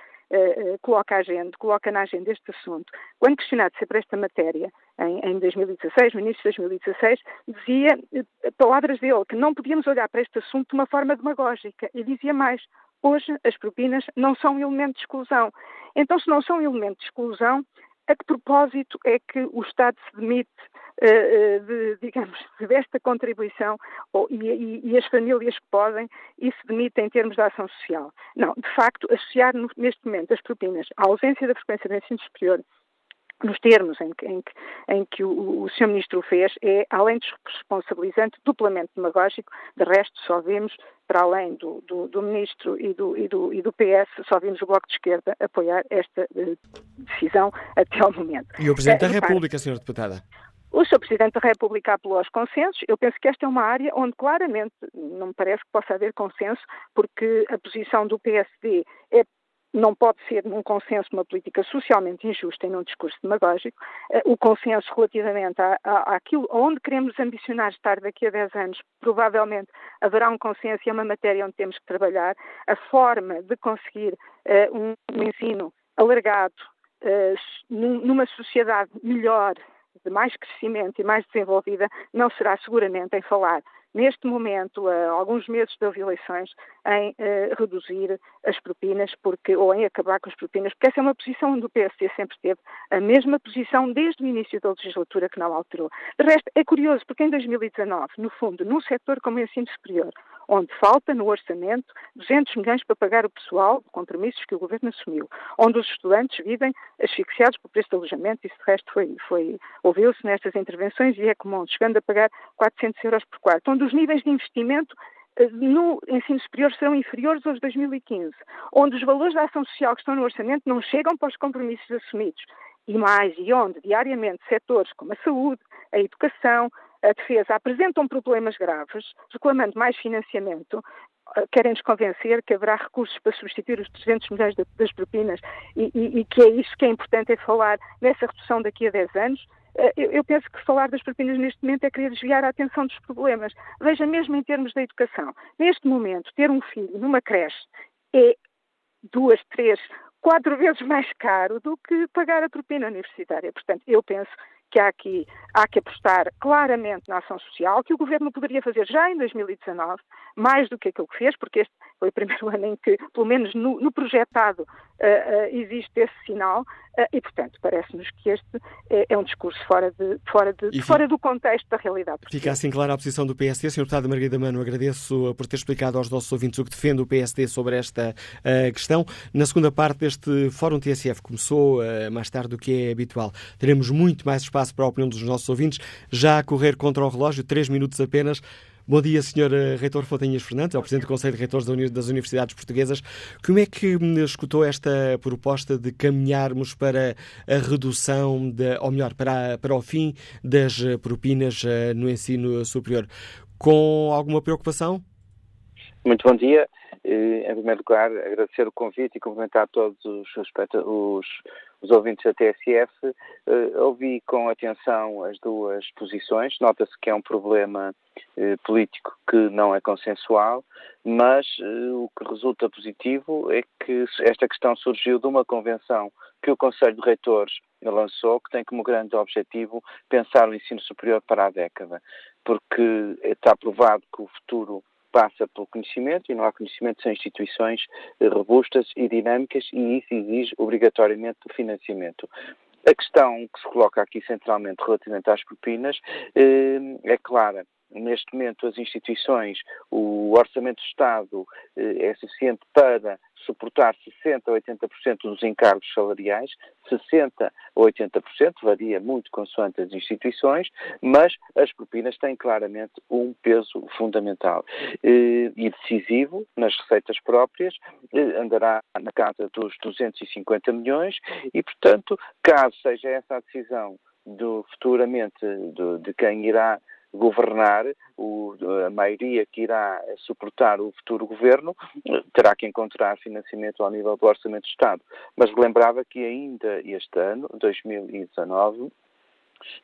coloca, a agenda, coloca na agenda este assunto, quando questionado sobre esta matéria, em, em 2016, no início de 2016, dizia, palavras dele, que não podíamos olhar para este assunto de uma forma demagógica. E dizia mais, Hoje, as propinas não são um elemento de exclusão. Então, se não são um elemento de exclusão, a que propósito é que o Estado se demite, uh, de, digamos, desta contribuição ou, e, e, as famílias que podem e se demitem em termos de ação social? Não, de facto, associar neste momento as propinas à ausência da frequência do ensino superior nos termos em que, em que, em que o, o Sr. Ministro o fez, é, além de responsabilizante, duplamente demagógico. De resto, só vimos, para além do, do, do Ministro e do, e, do, e do PS, só vimos o Bloco de Esquerda apoiar esta uh, decisão até ao momento. E o Presidente uh, da República, Sra. Deputada? O Sr. Presidente da República apelou aos consensos. Eu penso que esta é uma área onde claramente não me parece que possa haver consenso, porque a posição do PSD é não pode ser num consenso uma política socialmente injusta e num discurso demagógico. Eh, o consenso relativamente àquilo onde queremos ambicionar estar daqui a 10 anos, provavelmente haverá um consenso e é uma matéria onde temos que trabalhar. A forma de conseguir uh, um, ensino alargado uh, numa sociedade melhor, de mais crescimento e mais desenvolvida, não será seguramente em falar neste momento, a alguns meses das eleições, em uh, reduzir as propinas, porque, ou em acabar com as propinas, porque essa é uma posição onde o PSD sempre teve a mesma posição desde o início da legislatura que não alterou. De resto, é curioso, porque em 2019, no fundo, num setor como o ensino superior, onde falta no orçamento 200 milhões para pagar o pessoal de compromissos que o governo assumiu, onde os estudantes vivem asfixiados pelo preço do alojamento, isso de resto foi, foi ouviu-se nestas intervenções e é comum, chegando a pagar 400 euros por quarto, onde os níveis de investimento eh, no ensino superior serão inferiores aos de 2015, onde os valores da ação social que estão no orçamento não chegam para os compromissos assumidos, e mais, e onde diariamente setores como a saúde, a educação, a defesa apresentam problemas graves, reclamando mais financiamento, eh, querem-nos convencer que haverá recursos para substituir os 300 milhões das propinas e, e, e, que é isso que é importante é falar nessa redução daqui a 10 anos. Eh, eu, eu, penso que falar das propinas neste momento é querer desviar a atenção dos problemas. Veja, mesmo em termos da educação, neste momento, ter um filho numa creche é duas, três, quatro vezes mais caro do que pagar a propina universitária. Portanto, eu penso que há aqui há que apostar claramente na ação social, que o Governo poderia fazer já em 2019, mais do que aquilo que fez, porque este foi o primeiro ano em que, pelo menos no, no projetado, uh, uh, existe esse sinal, e, portanto, parece-nos que este é, é, um discurso fora, de, fora, de, fora do contexto da realidade. Fica assim clara a posição do PSD. Sr. Deputado Margarida Mano, agradeço por ter explicado aos nossos ouvintes o que defende o PSD sobre esta questão. Na segunda parte deste Fórum TSF, começou mais tarde do que é habitual, teremos muito mais espaço para a opinião dos nossos ouvintes, já a correr contra o relógio, três minutos apenas. Bom dia, Sr. Reitor Fontanhas Fernandes, ao Presidente do Conselho de Reitores das Universidades Portuguesas. Como é que hum, escutou esta proposta de caminharmos para a redução, de, ou melhor, para, para o fim das propinas eh, no ensino superior? Com alguma preocupação? Muito bom dia. Em primeiro lugar, agradecer o convite e cumprimentar todos os, os, os ouvintes da TSF. Uh, ouvi com atenção as duas posições. Nota-se que é um problema uh, político que não é consensual, mas uh, o que resulta positivo é que esta questão surgiu de uma convenção que o Conselho de Reitores lançou, que tem como grande objetivo pensar o ensino superior para a década, porque está provado que o futuro passa pelo conhecimento e não há conhecimento sem instituições eh, robustas e dinâmicas e isso exige obrigatoriamente o financiamento. A questão que se coloca aqui centralmente relativamente às propinas eh, é clara neste momento as instituições, o orçamento do Estado eh, é suficiente para suportar 60% a 80% dos encargos salariais, 60% a 80%, varia muito consoante as instituições, mas as propinas têm claramente um peso fundamental eh, e decisivo nas receitas próprias, eh, andará na casa dos 250 milhões e, portanto, caso seja essa a decisão do, futuramente do, de quem irá governar, o, a maioria que irá suportar o futuro governo terá que encontrar financiamento ao nível do Orçamento de Estado. Mas lembrava que ainda este ano, 2019,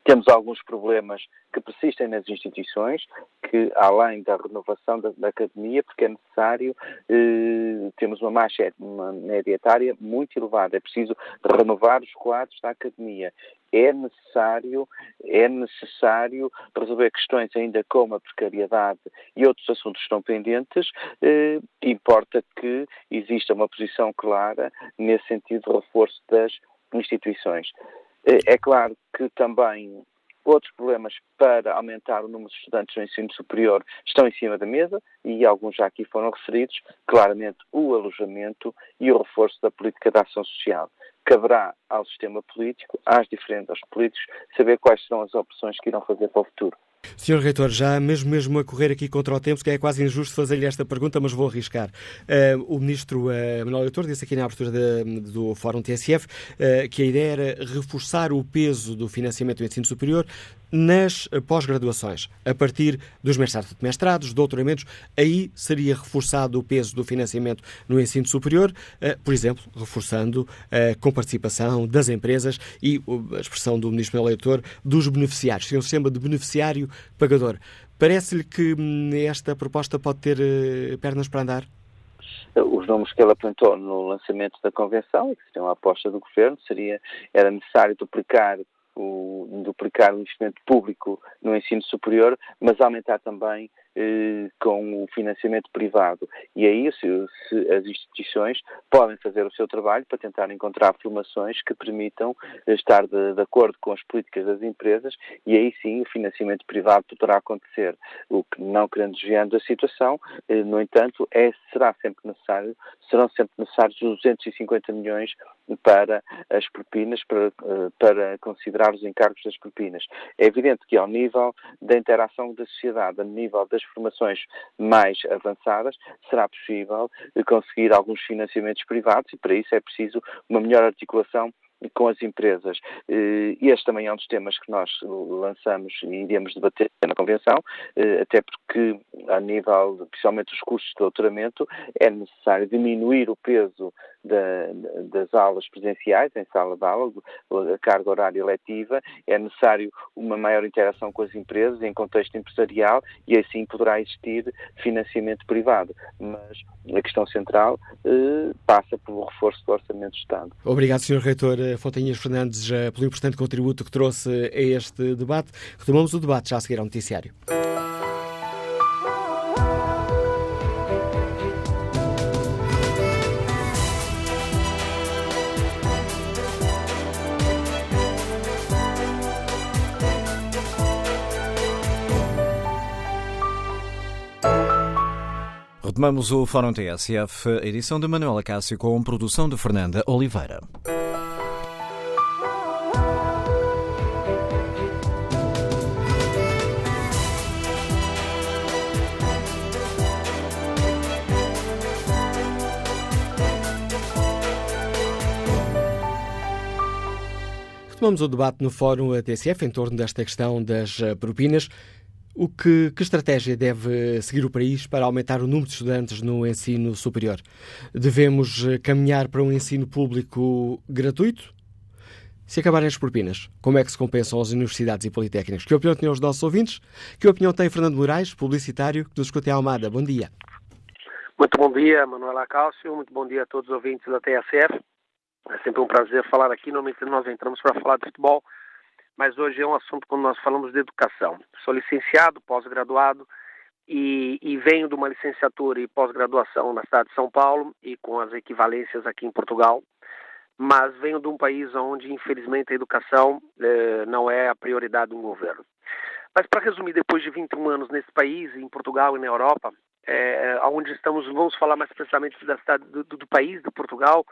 temos alguns problemas que persistem nas instituições, que além da renovação da, da academia, porque é necessário, eh, temos uma, marcha, uma média etária muito elevada, é preciso renovar os quadros da academia. É necessário, é necessário resolver questões ainda como a precariedade e outros assuntos que estão pendentes. Eh, importa que exista uma posição clara nesse sentido de reforço das instituições. Eh, é claro que também outros problemas para aumentar o número de estudantes no ensino superior estão em cima da mesa e alguns já aqui foram referidos, claramente o alojamento e o reforço da política de ação social. Caberá ao sistema político, às diferentes políticos, saber quais serão as opções que irão fazer para o futuro. Senhor Reitor, já mesmo mesmo a correr aqui contra o tempo, que é quase injusto fazer-lhe esta pergunta, mas vou arriscar. Uh, o ministro uh, Manuel Leitor disse aqui na abertura de, do Fórum TSF uh, que a ideia era reforçar o peso do financiamento do ensino superior nas pós-graduações, a partir dos mestrados, doutoramentos, aí seria reforçado o peso do financiamento no ensino superior, por exemplo, reforçando com participação das empresas e a expressão do ministro Manuel Leitor dos beneficiários. Seria um sistema de beneficiário pagador. Parece-lhe que hum, esta proposta pode ter eh, pernas para andar? Os nomes que ele apontou no lançamento da convenção, que seriam a aposta do governo, seria, era necessário duplicar o, duplicar o investimento público no ensino superior, mas aumentar também com o financiamento privado. E aí se, se as instituições podem fazer o seu trabalho para tentar encontrar formações que permitam estar de, de, acordo com as políticas das empresas e aí sim o financiamento privado poderá acontecer. O que não querendo desviando a situação, eh, no entanto, é, será sempre necessário, serão sempre necessários 250 milhões para as propinas, para, eh, para considerar os encargos das propinas. É evidente que ao nível da interação da sociedade, a nível das formações mais avançadas, será possível conseguir alguns financiamentos privados e para isso é preciso uma melhor articulação com as empresas. Eh, este também é um dos temas que nós lançamos e iremos debater na Convenção, eh, até porque, a nível, principalmente dos custos de doutoramento, é necessário diminuir o peso da, das aulas presenciais, em sala de aula, a carga horária letiva, é necessário uma maior interação com as empresas em contexto empresarial e assim poderá existir financiamento privado. Mas a questão central eh, passa pelo reforço do Orçamento do Estado. Obrigado, Sr. Reitor Fontanhas Fernandes, pelo importante contributo que trouxe a este debate. Retomamos o debate já a seguir ao noticiário. Retomamos o Fórum TSF, edição de Manuela Cássio, com produção de Fernanda Oliveira. Retomamos o debate no Fórum TSF em torno desta questão das eh, propinas. O que, que, estratégia deve seguir o país para aumentar o número de estudantes no ensino superior? Devemos eh, caminhar para um ensino público gratuito? Se acabarem as propinas, como é que se compensam as universidades e politécnicos? Que opinião têm os nossos ouvintes? Que opinião tem Fernando Moraes, publicitário, que nos escuta em Almada? Bom dia. Muito bom dia, Manuela Cálcio. Muito bom dia a todos os ouvintes da TSF. É sempre um prazer falar aqui. Normalmente nós entramos para falar de futebol, mas hoje é um assunto quando nós falamos de educação. Sou licenciado, pós-graduado e, e, venho de uma licenciatura e pós-graduação na cidade de São Paulo e com as equivalências aqui em Portugal. Mas venho de um país onde, infelizmente, a educação eh, não é a prioridade de um governo. Mas para resumir, depois de 21 anos nesse país, em Portugal e na Europa, é, onde estamos, vamos falar mais precisamente da cidade do, do país, de Portugal,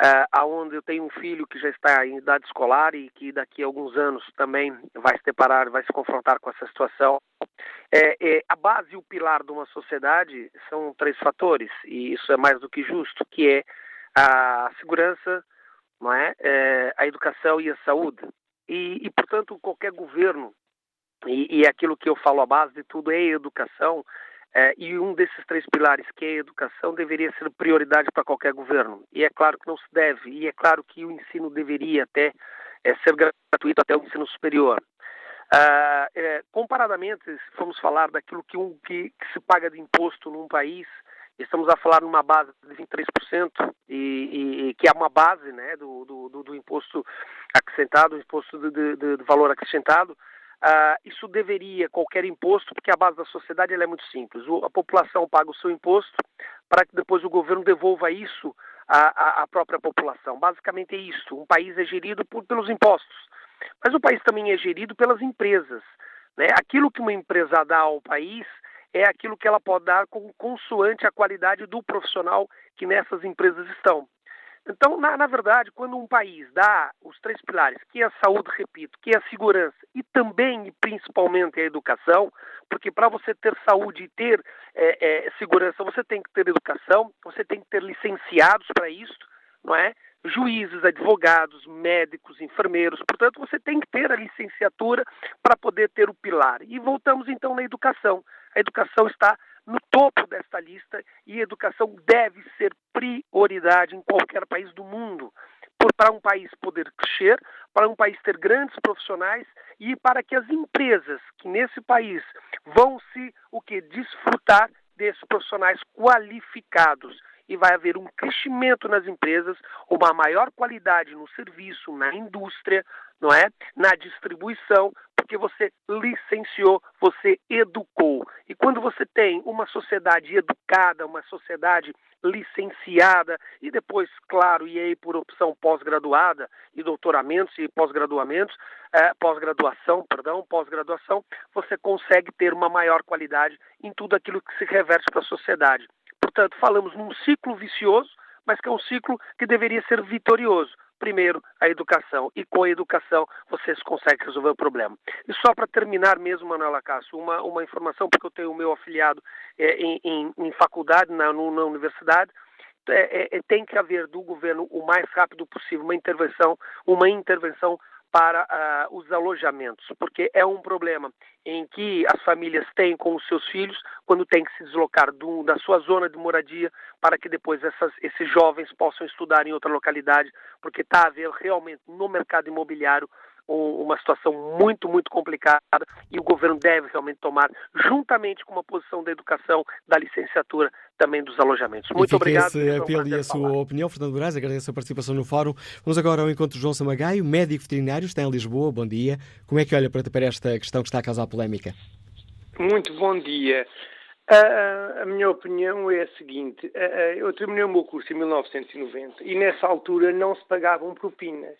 uh, aonde eu tenho um filho que já está em idade escolar e que daqui a alguns anos também vai se deparar, vai se confrontar com essa situação. É, é, a base e o pilar de uma sociedade são três fatores e isso é mais do que justo, que é a segurança, não é, é a educação e a saúde. E, e portanto, qualquer governo e, e é aquilo que eu falo a base de tudo é educação é, e um desses três pilares, que é a educação, deveria ser prioridade para qualquer governo. E é claro que não se deve, e é claro que o ensino deveria até é, ser gratuito até o ensino superior. Ah, é, comparadamente, se formos falar daquilo que, um, que, que, se paga de imposto num país, estamos a falar numa base de 23%, e, e, e que é uma base né, do, do, do imposto acrescentado, o imposto de, de, de valor acrescentado, Uh, isso deveria, qualquer imposto, porque a base da sociedade é muito simples. O, a população paga o seu imposto para que depois o governo devolva isso à, à, à própria população. Basicamente é isso. Um país é gerido por, pelos impostos. Mas o país também é gerido pelas empresas. Né? Aquilo que uma empresa dá ao país é aquilo que ela pode dar com, consoante a qualidade do profissional que nessas empresas estão. Então, na, na, verdade, quando um país dá os três pilares, que é a saúde, repito, que é a segurança e também e principalmente a educação, porque para você ter saúde e ter é, é, segurança, você tem que ter educação, você tem que ter licenciados para isso, não é? Juízes, advogados, médicos, enfermeiros, portanto, você tem que ter a licenciatura para poder ter o pilar. E voltamos então na educação. A educação está no topo desta lista e educação deve ser prioridade em qualquer país do mundo. Para um país poder crescer, para um país ter grandes profissionais e para que as empresas que nesse país vão se o que desfrutar desses profissionais qualificados e vai haver um crescimento nas empresas, uma maior qualidade no serviço, na indústria, não é? Na distribuição, porque você licenciou, você educou. E quando você tem uma sociedade educada, uma sociedade licenciada e depois, claro, e aí por opção pós-graduada e doutoramentos e pós-graduamentos, é, pós-graduação, perdão, pós-graduação, você consegue ter uma maior qualidade em tudo aquilo que se reverte para a sociedade. Portanto, falamos num ciclo vicioso, mas que é um ciclo que deveria ser vitorioso primeiro a educação e com a educação vocês conseguem resolver o problema. E só para terminar mesmo, Manuela Cássio, uma, uma informação, porque eu tenho o meu afiliado é, em, em, em, faculdade, na, na universidade, é, é, tem que haver do governo o mais rápido possível uma intervenção, uma intervenção para uh, os alojamentos, porque é um problema em que as famílias têm com os seus filhos quando têm que se deslocar do, da sua zona de moradia para que depois essas, esses jovens possam estudar em outra localidade, porque está a haver realmente no mercado imobiliário uma situação muito, muito complicada e o governo deve realmente tomar, juntamente com uma posição da educação, da licenciatura, também dos alojamentos. Muito obrigado. esse apelo e a sua opinião, Fernando Moraes, agradeço a participação no fórum. Vamos agora ao encontro de João Samagaio, médico veterinário, está em Lisboa, bom dia. Como é que olha para esta questão que está a causar polémica? Muito bom dia. A, a, minha opinião é a seguinte: eu terminei o meu curso em 1990 e nessa altura não se pagavam propinas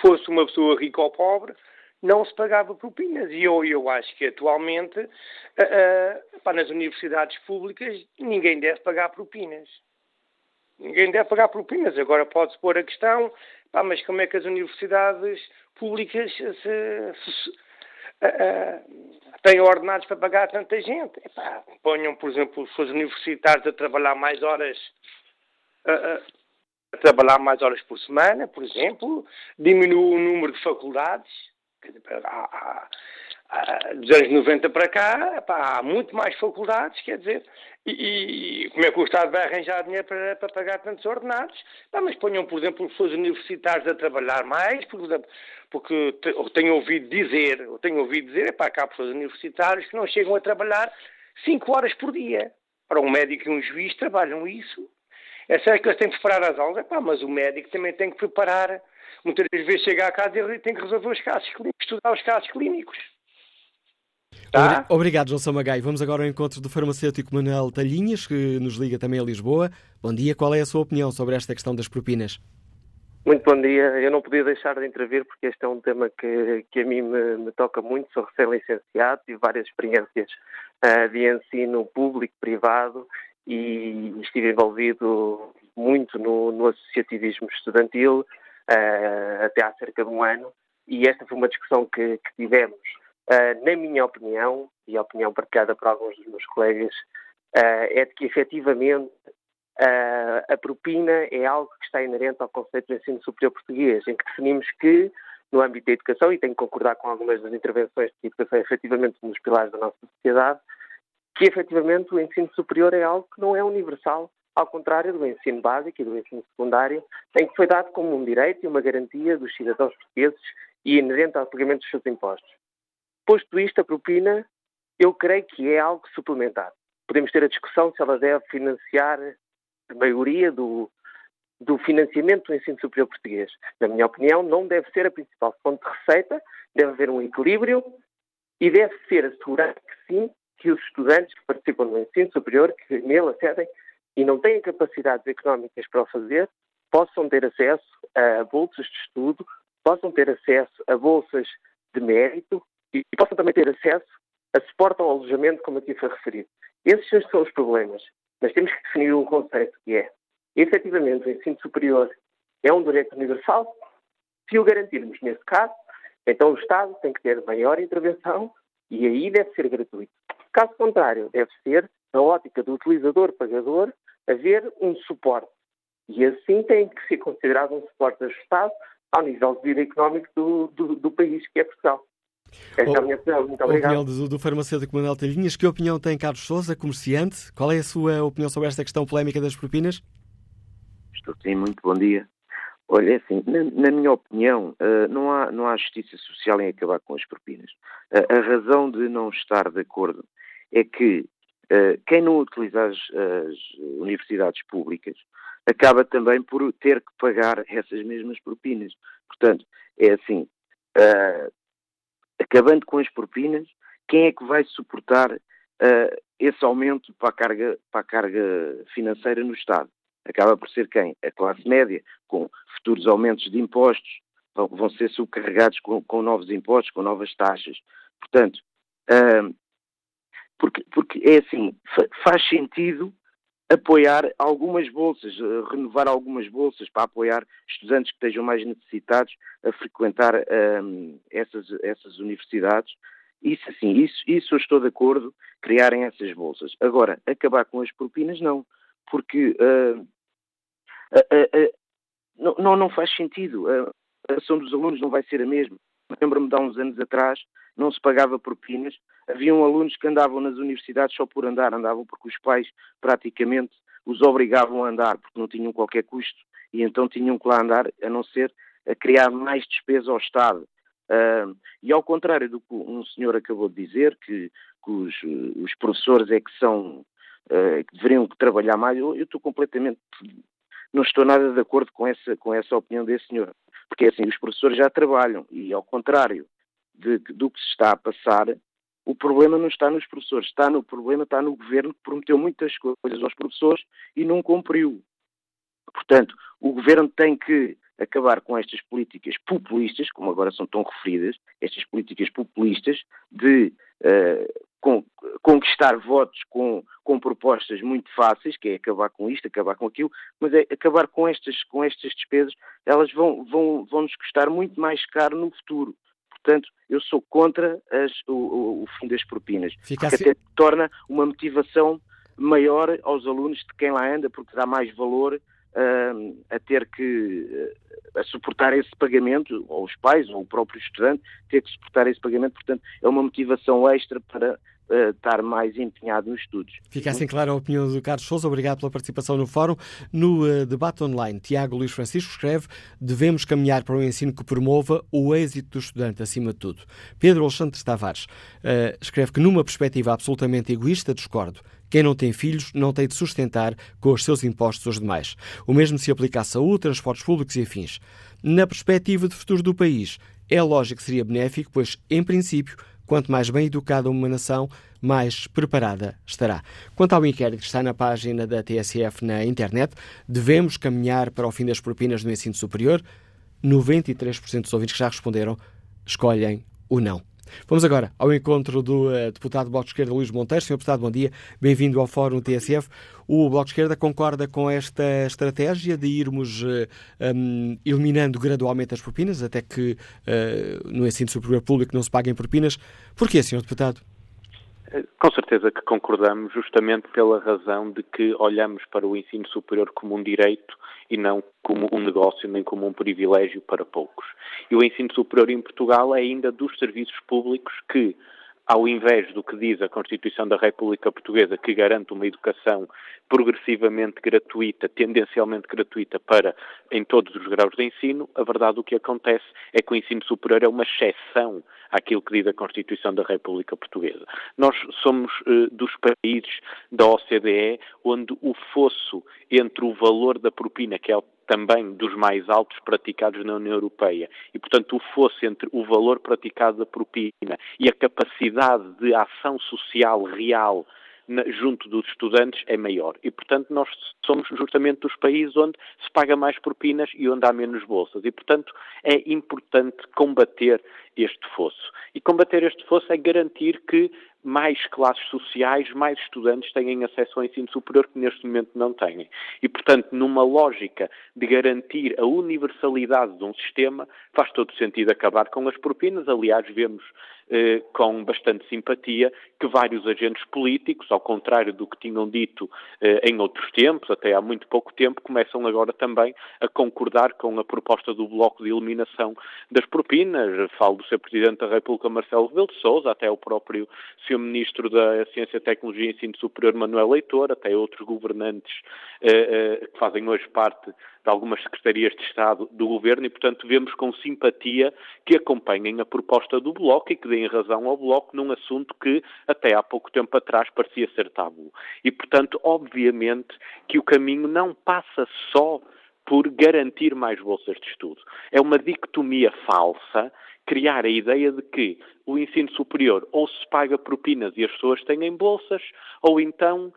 fosse uma pessoa rica ou pobre, não se pagava propinas. E eu, eu acho que atualmente, uh, pá, nas universidades públicas, ninguém deve pagar propinas. Ninguém deve pagar propinas. Agora pode-se pôr a questão, pá, mas como é que as universidades públicas se, se, uh, uh, têm ordenados para pagar a tanta gente? Epá, ponham, por exemplo, os universitários a trabalhar mais horas trabalhar mais horas por semana, por exemplo, diminui o número de faculdades, há, há, dos anos 90 para cá, pá, há muito mais faculdades, quer dizer, e, e, como é que o Estado vai arranjar dinheiro para, para pagar tantos ordenados? Pá, mas ponham, por exemplo, professores universitários a trabalhar mais, por exemplo, porque tenho ouvido dizer, eu tenho ouvido dizer, é para cá professores universitários que não chegam a trabalhar 5 horas por dia. Para um médico e um juiz trabalham isso. É certo que eles têm que preparar as aulas, é mas o médico também tem que preparar. Muitas vezes chega à casa e tem que resolver os casos clínicos, estudar os casos clínicos. Tá? Obrigado, João Samagai. Vamos agora ao encontro do farmacêutico Manuel Talhinhas, que nos liga também a Lisboa. Bom dia, qual é a sua opinião sobre esta questão das propinas? Muito bom dia. Eu não podia deixar de intervir porque este é um tema que, que a mim me, me toca muito. Sou recém-licenciado, tive várias experiências uh, de ensino público, privado e estive envolvido muito no, no associativismo estudantil uh, até há cerca de um ano. E esta foi uma discussão que, que tivemos. Uh, na minha opinião, e a opinião partilhada por alguns dos meus colegas, é de que efetivamente Uh, a propina é algo que está inerente ao conceito do ensino superior português, em que definimos que, no âmbito da educação, e tenho que concordar com algumas das intervenções de educação efetivamente nos pilares da nossa sociedade, que efetivamente o ensino superior é algo que não é universal, ao contrário do ensino básico e do ensino secundário, em que foi dado como um direito e uma garantia dos cidadãos portugueses e inerente ao pagamento dos seus impostos. Posto isto, a propina, eu creio que é algo suplementar. Podemos ter a discussão se ela deve financiar a maioria do, do financiamento do ensino superior português. Na minha opinião, não deve ser a principal fonte de receita, deve haver um equilíbrio e deve ser assegurado que sim, que os estudantes que participam do ensino superior, que nele acedem e não têm capacidades económicas para o fazer, possam ter acesso a bolsas de estudo, possam ter acesso a bolsas de mérito e possam também ter acesso a suporte ao alojamento, como aqui foi referido. Esses são os problemas. Mas temos que definir um conceito que é, efetivamente, o ensino superior é um direito universal. Se o garantirmos nesse caso, então o Estado tem que ter maior intervenção e aí deve ser gratuito. Caso contrário, deve ser, na ótica do utilizador-pagador, haver um suporte. E assim tem que ser considerado um suporte ajustado ao nível de vida económico do, do, do país que é Portugal. Esta é a minha opinião. Muito obrigado. A opinião do, do farmacêutico Manuel Talhinhas. Que opinião tem Carlos Souza, comerciante? Qual é a sua opinião sobre esta questão polémica das propinas? Estou sim, muito bom dia. Olha, é assim, na, na minha opinião, uh, não, há, não há justiça social em acabar com as propinas. Uh, a razão de não estar de acordo é que uh, quem não utiliza as, as, universidades públicas acaba também por ter que pagar essas mesmas propinas. Portanto, é assim, acabando com as propinas, quem é que vai suportar esse aumento para a, carga, para a carga financeira no Estado? Acaba por ser quem? A classe média, com futuros aumentos de impostos, vão, vão ser subcarregados com, com, novos impostos, com novas taxas. Portanto, porque, porque é assim, faz sentido apoiar algumas bolsas, eh, renovar algumas bolsas para apoiar estudantes que estejam mais necessitados a frequentar essas, essas universidades. Isso sim, isso, isso eu estou de acordo, criarem essas bolsas. Agora, acabar com as propinas, não, porque uh, não, não faz sentido. A ação dos alunos não vai ser a mesma. Lembro-me de há uns anos atrás, não se pagava propinas. Haviam alunos que andavam nas universidades só por andar, andavam porque os pais praticamente os obrigavam a andar, porque não tinham qualquer custo e então tinham que lá andar, a não ser a criar mais despesa ao Estado. Uh, e ao contrário do que um senhor acabou de dizer, que, que os, os, professores é que são, uh, que deveriam trabalhar mais, eu, eu estou completamente, não estou nada de acordo com essa, com essa opinião desse senhor. Porque assim, os professores já trabalham e ao contrário de, do que se está a passar, o problema não está nos professores, está no problema está no governo que prometeu muitas coisas aos professores e não cumpriu. Portanto, o governo tem que acabar com estas políticas populistas, como agora são tão referidas, estas políticas populistas de uh, con conquistar votos com, com propostas muito fáceis, que é acabar com isto, acabar com aquilo, mas é acabar com estas, com estas despesas, elas vão, vão, vão nos custar muito mais caro no futuro. Portanto, eu sou contra as, o, o, fim das propinas, Fica porque assim... até torna uma motivação maior aos alunos de quem lá anda, porque dá mais valor uh, a ter que uh, a suportar esse pagamento, ou os pais, ou o próprio estudante, ter que suportar esse pagamento, portanto, é uma motivação extra para uh, estar mais empenhado nos estudos. Fica assim clara a opinião do Carlos Souza. Obrigado pela participação no fórum. No uh, debate online, Tiago Luís Francisco escreve devemos caminhar para um ensino que promova o êxito do estudante acima de tudo. Pedro Alexandre Tavares uh, escreve que numa perspectiva absolutamente egoísta discordo. Quem não tem filhos não tem de sustentar com os seus impostos os demais. O mesmo se aplica à saúde, transportes públicos e afins. Na perspectiva de futuro do país, é lógico que seria benéfico, pois, em princípio, Quanto mais bem educada uma nação, mais preparada estará. Quanto ao inquérito que está na página da TSF na internet, devemos caminhar para o fim das propinas no ensino superior? 93% dos ouvintes que já responderam escolhem o não. Vamos agora ao encontro do uh, deputado Bloco de Esquerda Luís Monteiro. Senhor deputado, bom dia. Bem-vindo ao Fórum TSF. O Bloco de Esquerda concorda com esta estratégia de irmos uh, eh, um, eliminando gradualmente as propinas, até que uh, no ensino superior público não se paguem propinas. Porquê, Senhor deputado? Com certeza que concordamos, justamente pela razão de que olhamos para o ensino superior como um direito e não como um negócio nem como um privilégio para poucos. E o ensino superior em Portugal é ainda dos serviços públicos que ao invés do que diz a Constituição da República Portuguesa, que garante uma educação progressivamente gratuita, tendencialmente gratuita para em todos os graus de ensino, a verdade o que acontece é que o ensino superior é uma exceção àquilo que diz a Constituição da República Portuguesa. Nós somos uh, dos países da OCDE onde o fosso entre o valor da propina, que é também dos mais altos praticados na União Europeia. E, portanto, o fosse entre o valor praticado da propina e a capacidade de ação social real junto dos estudantes é maior. E, portanto, nós somos justamente dos países onde se paga mais propinas e onde há menos bolsas. E, portanto, é importante combater este fosso. E combater este fosso é garantir que mais classes sociais, mais estudantes tenham acesso ao ensino superior que neste momento não têm. E, portanto, numa lógica de garantir a universalidade de um sistema, faz todo sentido acabar com as propinas. Aliás, vemos eh, com bastante simpatia que vários agentes políticos, ao contrário do que tinham dito eh, em outros tempos, até há muito pouco tempo, começam agora também a concordar com a proposta do Bloco de eliminação das propinas. Falo do Sr. Presidente da República, Marcelo Rebelo de até o próprio Sr. Ministro da Ciência, Tecnologia e Ensino Superior, Manuel Leitor, até outros governantes eh, que fazem hoje parte de algumas secretarias de Estado do Governo e, portanto, vemos com simpatia que acompanhem a proposta do Bloco e que deem razão ao Bloco num assunto que até há pouco tempo atrás parecia ser tabu. E, portanto, obviamente que o caminho não passa só por garantir mais bolsas de estudo. É uma dicotomia falsa criar a ideia de que o ensino superior ou se paga propinas e as pessoas têm bolsas, ou então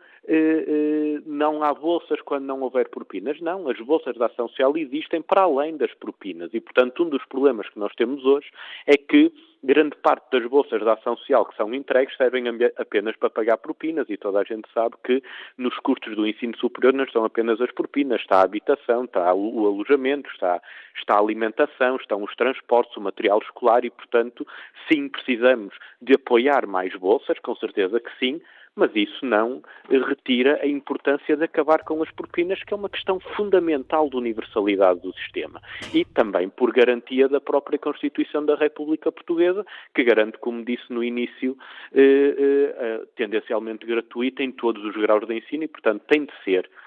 não há bolsas quando não houver propinas. Não, as bolsas de ação social existem para além das propinas. E, portanto, um dos problemas que nós temos hoje é que grande parte das bolsas de ação social que são entregues servem apenas para pagar propinas. E toda a gente sabe que nos custos do ensino superior não estão apenas as propinas, está a habitação, está o alojamento, está, está a alimentação, estão os transportes, o material escolar. E, portanto, sim, precisamos de apoiar mais bolsas, com certeza que sim, mas isso não retira a importância de acabar com as propinas, que é uma questão fundamental de universalidade do sistema. E também por garantia da própria Constituição da República Portuguesa, que garante, como disse no início, eh, eh, tendencialmente gratuita em todos os graus de ensino e, portanto, tem de ser eh,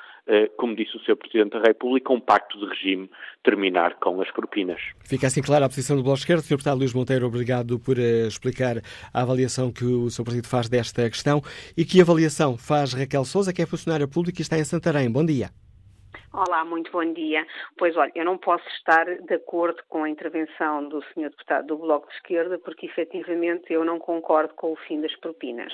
como disse o Sr. Presidente da República, um pacto de regime terminar com as propinas. Fica assim clara a posição do Bloco Esquerdo. Sr. Deputado Luís Monteiro, obrigado por uh, explicar a avaliação que o seu partido faz desta questão. E que avaliação faz Raquel Souza, que é funcionária pública e está em Santarém. Bom dia. Olá, muito bom dia. Pois olha, eu não posso estar de acordo com a intervenção do Sr. Deputado do Bloco de Esquerda, porque efetivamente eu não concordo com o fim das propinas.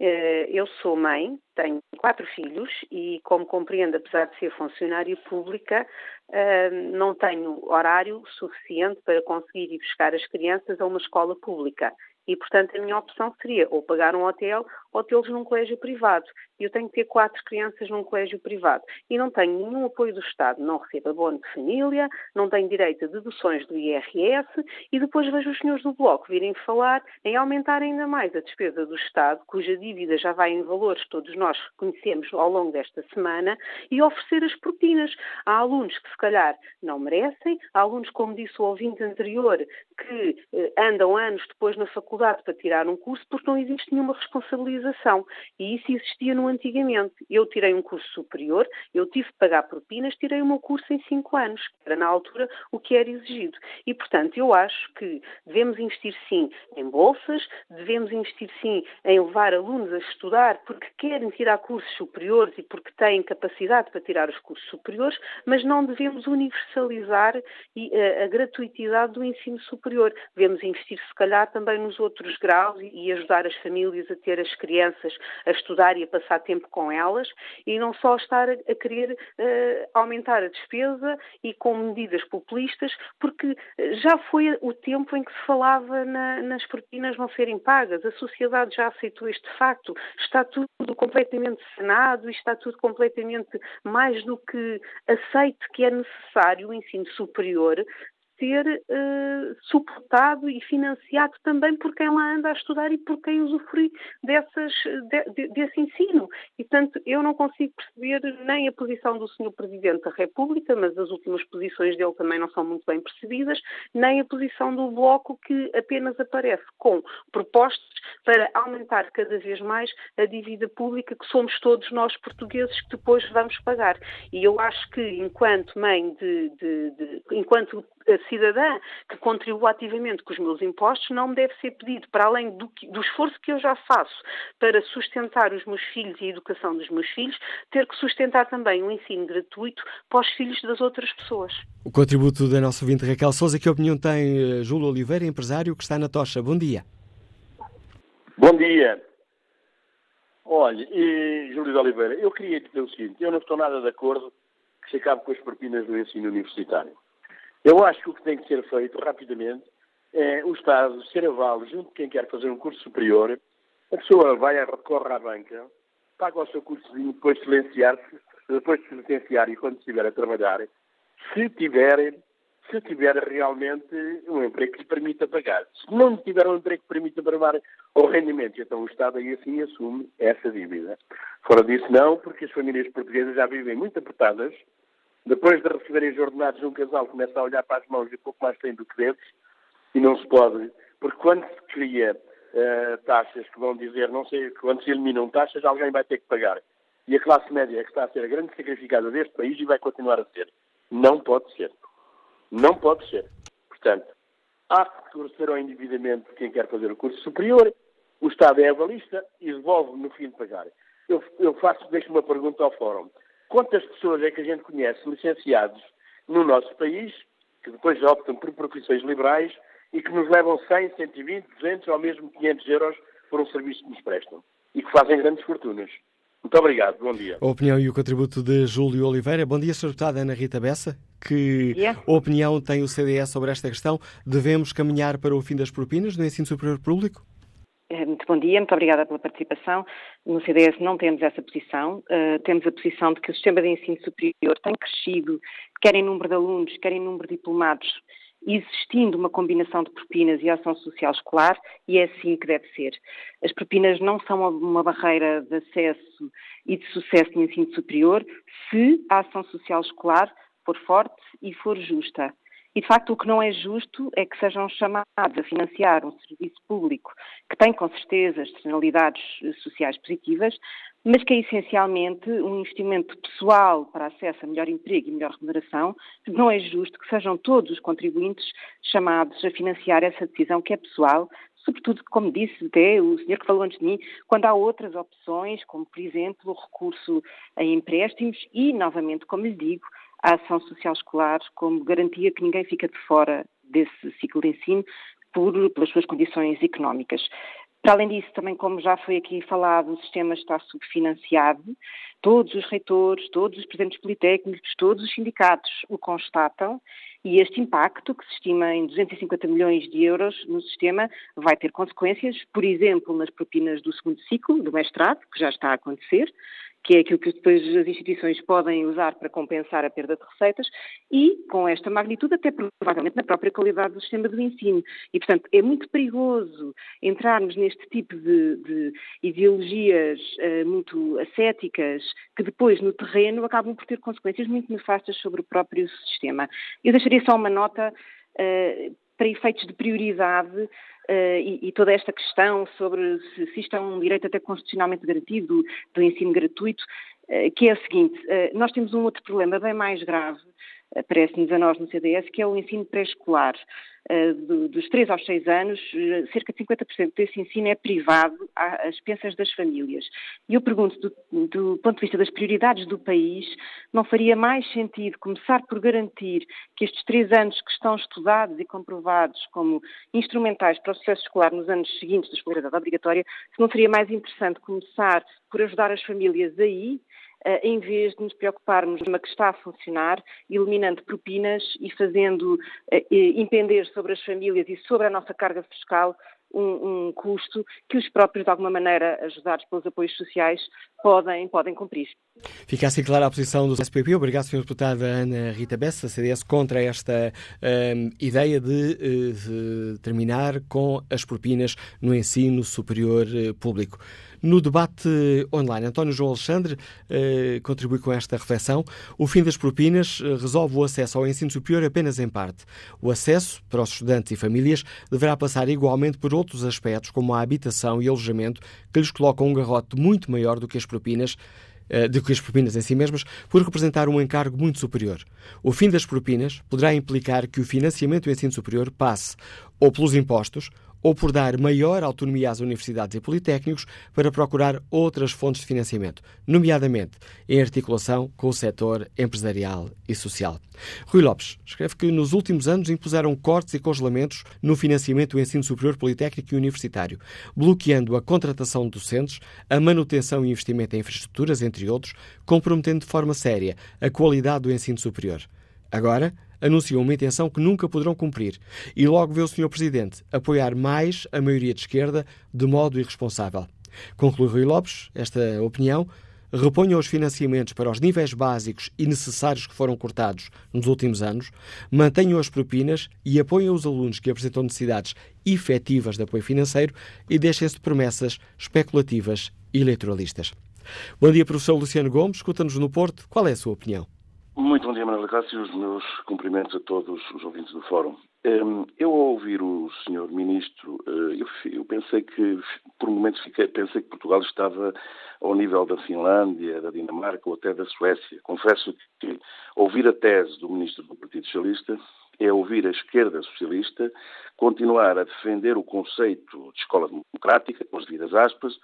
Eh, eu sou mãe, tenho quatro filhos e, como compreendo, apesar de ser funcionária pública, eh, não tenho horário suficiente para conseguir ir buscar as crianças a uma escola pública. E, portanto, a minha opção seria ou pagar um hotel ou tê-los num colégio privado. Eu tenho que ter quatro crianças num colégio privado. E não tenho nenhum apoio do Estado. Não recebo abono de família, não tenho direito a deduções do IRS e depois vejo os senhores do Bloco virem falar em aumentar ainda mais a despesa do Estado, cuja dívida já vai em valores, todos nós conhecemos ao longo desta semana e oferecer as propinas. Há alunos que se calhar não merecem, há alunos, como disse o ouvinte anterior, que eh, andam anos depois na faculdade para tirar um curso porque não existe nenhuma E isso existia no antigamente. Eu tirei um curso superior, eu tive que pagar propinas, tirei o meu curso em cinco anos, que era na altura o que era exigido. E, portanto, eu acho que devemos investir sim em bolsas, devemos investir sim em levar alunos a estudar porque querem tirar cursos superiores e porque têm capacidade para tirar os cursos superiores, mas não devemos universalizar a, a gratuitidade do ensino superior. Devemos investir, se calhar, também nos outros graus e, ajudar as famílias a ter as crianças a estudar e a passar tempo com elas e não só estar a, a querer uh, aumentar a despesa e com medidas populistas, porque eh, já foi o tempo em que se falava na, nas propinas não serem pagas. A sociedade já aceitou este facto. Está tudo completamente cenado e está tudo completamente mais do que aceite que é necessário o ensino superior ser uh, suportado e financiado também por quem lá anda a estudar e por quem usufrui dessas, de, de, desse ensino. E, portanto, eu não consigo perceber nem a posição do Sr. Presidente da República, mas as últimas posições dele também não são muito bem percebidas, nem a posição do Bloco, que apenas aparece com propostas para aumentar cada vez mais a dívida pública que somos todos nós portugueses que depois vamos pagar. E eu acho que, enquanto mãe de, de, de enquanto cidadã que contribua ativamente com os meus impostos não me deve ser pedido, para além do, do, esforço que eu já faço para sustentar os meus filhos e a educação dos meus filhos, ter que sustentar também um ensino gratuito para os filhos das outras pessoas. O contributo da nossa ouvinte Raquel Souza, que opinião tem eh, Júlio Oliveira, empresário que está na tocha? Bom dia. Bom dia. Olha, e, Júlio de Oliveira, eu queria dizer o seguinte, eu não estou nada de acordo que se acabe com as propinas do ensino universitário. Eu acho que o que tem que ser feito rapidamente é o Estado ser avalo junto de quem quer fazer um curso superior, a pessoa vai a recorre à banca, paga o seu cursozinho, depois silenciar-se, depois de se licenciar e quando estiver a trabalhar, se tiver, se tiver realmente um emprego que lhe permita pagar. Se não tiver um emprego que permita pagar o rendimento, então o Estado aí assim assume essa dívida. Fora disso, não, porque as famílias portuguesas já vivem muito apertadas, depois de receberem os ordenados, um casal começa a olhar para as mãos e pouco mais tem do que dedos, e não se pode, porque quando se cria uh, taxas que vão dizer, não sei, quando se eliminam taxas, alguém vai ter que pagar. E a classe média é que está a ser a grande sacrificada deste país e vai continuar a ser. Não pode ser. Não pode ser. Portanto, há que reconhecer ao endividamento de quem quer fazer o curso superior, o Estado é avalista e devolve no fim de pagar. Eu, eu faço, deixo uma pergunta ao Fórum. Quantas pessoas é que a gente conhece licenciados no nosso país, que depois optam por profissões liberais e que nos levam 100, 120, 200 ou mesmo 500 euros por um serviço que nos prestam e que fazem grandes fortunas? Muito obrigado, bom dia. A opinião e o contributo de Júlio Oliveira. Bom dia, Sr. Deputada Ana Rita Bessa. Que opinião tem o CDS sobre esta questão? Devemos caminhar para o fim das propinas no ensino superior público? Eh, muito bom dia, muito obrigada pela participação. No CDS não temos essa posição. Uh, temos a posição de que o sistema de ensino superior tem crescido, quer em número de alunos, quer em número de diplomados, existindo uma combinação de propinas e ação social escolar, e é assim que deve ser. As propinas não são uma barreira de acesso e de sucesso no ensino superior se a ação social escolar for forte e for justa. E, de facto, o que não é justo é que sejam chamados a financiar um serviço público que tem, com certeza, externalidades sociais positivas, mas que é essencialmente um investimento pessoal para acesso a melhor emprego e melhor remuneração. Não é justo que sejam todos os contribuintes chamados a financiar essa decisão que é pessoal, sobretudo, como disse até o senhor que falou antes de mim, quando há outras opções, como, por exemplo, o recurso a empréstimos e, novamente, como lhe digo, a ação social escolar como garantia que ninguém fica de fora desse ciclo de ensino por, pelas suas condições económicas. Para além disso, também como já foi aqui falado, o sistema está subfinanciado. Todos os reitores, todos os presidentes politécnicos, todos os sindicatos o constatam E este impacto, que se estima em 250 milhões de euros no sistema, vai ter consequências, por exemplo, nas propinas do segundo ciclo, do mestrado, que já está a acontecer, que é aquilo que depois as instituições podem usar para compensar a perda de receitas, e com esta magnitude, até provavelmente na própria qualidade do sistema do ensino. E, portanto, é muito perigoso entrarmos neste tipo de, de ideologias uh, muito ascéticas, que depois, no terreno, acabam por ter consequências muito nefastas sobre o próprio sistema. Eu deixaria só uma nota. Uh, para efeitos de prioridade, Uh, e, e, toda esta questão sobre se, se, isto é um direito até constitucionalmente garantido do, do ensino gratuito, uh, que é o seguinte, uh, nós temos um outro problema bem mais grave, parece-nos a nós no CDS, que é o ensino pré-escolar. Eh, dos 3 aos 6 anos, eh, cerca de 50% desse ensino é privado às expensas das famílias. E eu pergunto, do, do, ponto de vista das prioridades do país, não faria mais sentido começar por garantir que estes três anos que estão estudados e comprovados como instrumentais para o sucesso escolar nos anos seguintes da escolaridade obrigatória, se não seria mais interessante começar por ajudar as famílias aí, em vez de nos preocuparmos numa que está a funcionar, eliminando propinas e fazendo impender sobre as famílias e sobre a nossa carga fiscal um, um, custo que os próprios, de alguma maneira, ajudados pelos apoios sociais, podem, podem cumprir. Fica assim clara a posição do SPP. Obrigado, Sr. Deputada Ana Rita Bessa, CDS, contra esta um, ideia de, eh, de terminar com as propinas no ensino superior eh, público. No debate online, António João Alexandre eh, contribui com esta reflexão. O fim das propinas resolve o acesso ao ensino superior apenas em parte. O acesso para os estudantes e famílias deverá passar igualmente por outros aspectos, como a habitação e alojamento, que lhes colocam um garrote muito maior do que as propinas do que as propinas em si mesmas, por representar um encargo muito superior. O fim das propinas poderá implicar que o financiamento do ensino superior passe ou pelos impostos ou por dar maior autonomia às universidades e politécnicos para procurar outras fontes de financiamento, nomeadamente em articulação com o setor empresarial e social. Rui Lopes escreve que nos últimos anos impuseram cortes e congelamentos no financiamento do ensino superior politécnico e universitário, bloqueando a contratação de docentes, a manutenção e investimento em infraestruturas, entre outros, comprometendo de forma séria a qualidade do ensino superior. Agora, anunciam uma intenção que nunca poderão cumprir e logo vê o Sr. Presidente apoiar mais a maioria de esquerda de modo irresponsável. Conclui Rui Lopes esta opinião. Reponham os financiamentos para os níveis básicos e necessários que foram cortados nos últimos anos, mantenham as propinas e apoiem os alunos que apresentam necessidades efetivas de apoio financeiro e deixem-se de promessas especulativas e eleitoralistas. Bom dia, professor Luciano Gomes. Escuta-nos no Porto. Qual é a sua opinião? Muito bom dia, Manuel Cássio, os meus cumprimentos a todos os ouvintes do Fórum. Hum, eu, ao ouvir o Sr. Ministro, eh, eu pensei que, por momentos, pensei que Portugal estava ao nível da Finlândia, da Dinamarca ou até da Suécia. Confesso que ouvir a tese do Ministro do Partido Socialista é ouvir a esquerda socialista continuar a defender o conceito de escola democrática, com as devidas aspas,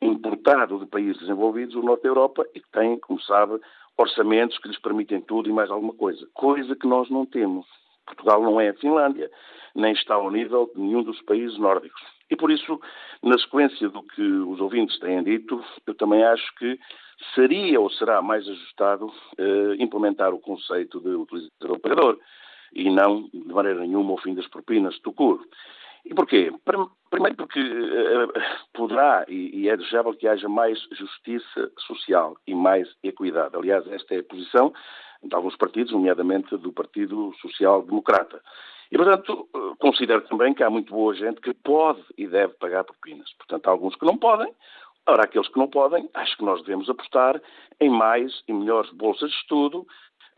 importado de países desenvolvidos, o Norte da Europa, e que tem, como sabe, orçamentos que lhes permitem tudo e mais alguma coisa. Coisa que nós não temos. Portugal não é a Finlândia, nem está ao nível de nenhum dos países nórdicos. E por isso, na sequência do que os ouvintes têm dito, eu também acho que seria ou será mais ajustado eh, implementar o conceito de utilizador pagador e não, de maneira nenhuma, o fim das propinas do CUR. E porquê? Primeiro porque uh, poderá e, é desejável que haja mais justiça social e mais equidade. Aliás, esta é a posição de alguns partidos, nomeadamente do Partido Social Democrata. E, portanto, uh, considero também que há muito boa gente que pode e deve pagar propinas. Portanto, há alguns que não podem. Ora, aqueles que não podem, acho que nós devemos apostar em mais e melhores bolsas de estudo,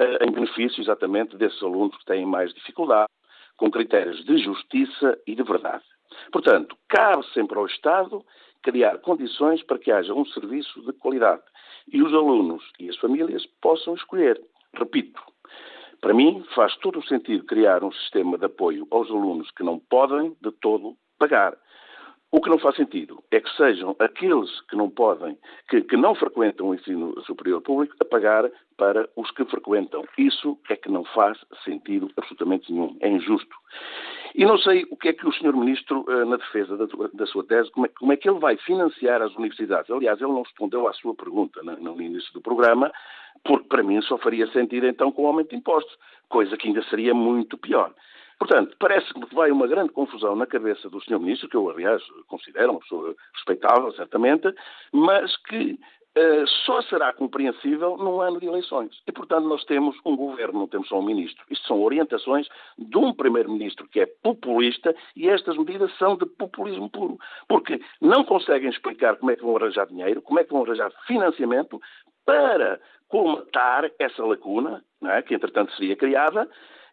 uh, em benefício exatamente desses alunos que têm mais dificuldade com critérios de justiça e de verdade. Portanto, cabe sempre ao Estado criar condições para que haja um serviço de qualidade e os alunos e as famílias possam escolher. Repito, para mim faz todo o sentido criar um sistema de apoio aos alunos que não podem de todo pagar. O que não faz sentido é que sejam aqueles que não podem, que, que, não frequentam o ensino superior público, a pagar para os que frequentam. Isso é que não faz sentido absolutamente nenhum. É injusto. E não sei o que é que o Sr. Ministro, eh, na defesa da, da sua tese, como é, como é, que ele vai financiar as universidades. Aliás, ele não respondeu à sua pergunta no, no início do programa, porque para mim só faria sentido então com o aumento de impostos. coisa que ainda seria muito pior. Portanto, parece-me que vai uma grande confusão na cabeça do Sr. Ministro, que eu, aliás, considero uma pessoa respeitável, certamente, mas que uh, só será compreensível num ano de eleições. E, portanto, nós temos um governo, não temos só um ministro. Isto são orientações de um primeiro-ministro que é populista e estas medidas são de populismo puro. Porque não conseguem explicar como é que vão arranjar dinheiro, como é que vão arranjar financiamento para colmatar essa lacuna, é? que entretanto seria criada,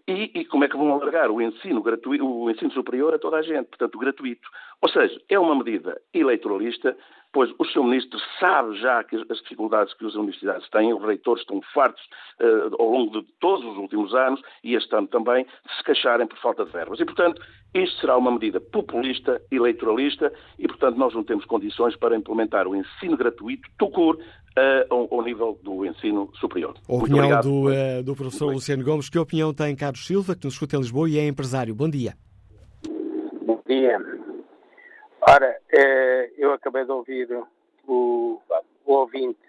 e, e, como é que vão alargar o ensino, gratuito, o ensino superior a toda a gente, portanto, gratuito. Ou seja, é uma medida eleitoralista, pois o Sr. Ministro sabe já que as dificuldades que as universidades têm, os reitores estão fartos uh, ao longo de todos os últimos anos, e este ano também, de se queixarem por falta de verbas. E, portanto, isto será uma medida populista, eleitoralista, e, portanto, nós não temos condições para implementar o ensino gratuito, tucur, uh, ao, ao, nível do ensino superior. A opinião do, uh, do professor Muito Luciano Gomes. Que opinião tem Carlos Silva, que nos escuta em Lisboa e é empresário? Bom dia. Bom dia. Ora, eh, eu acabei de ouvir o, o ouvinte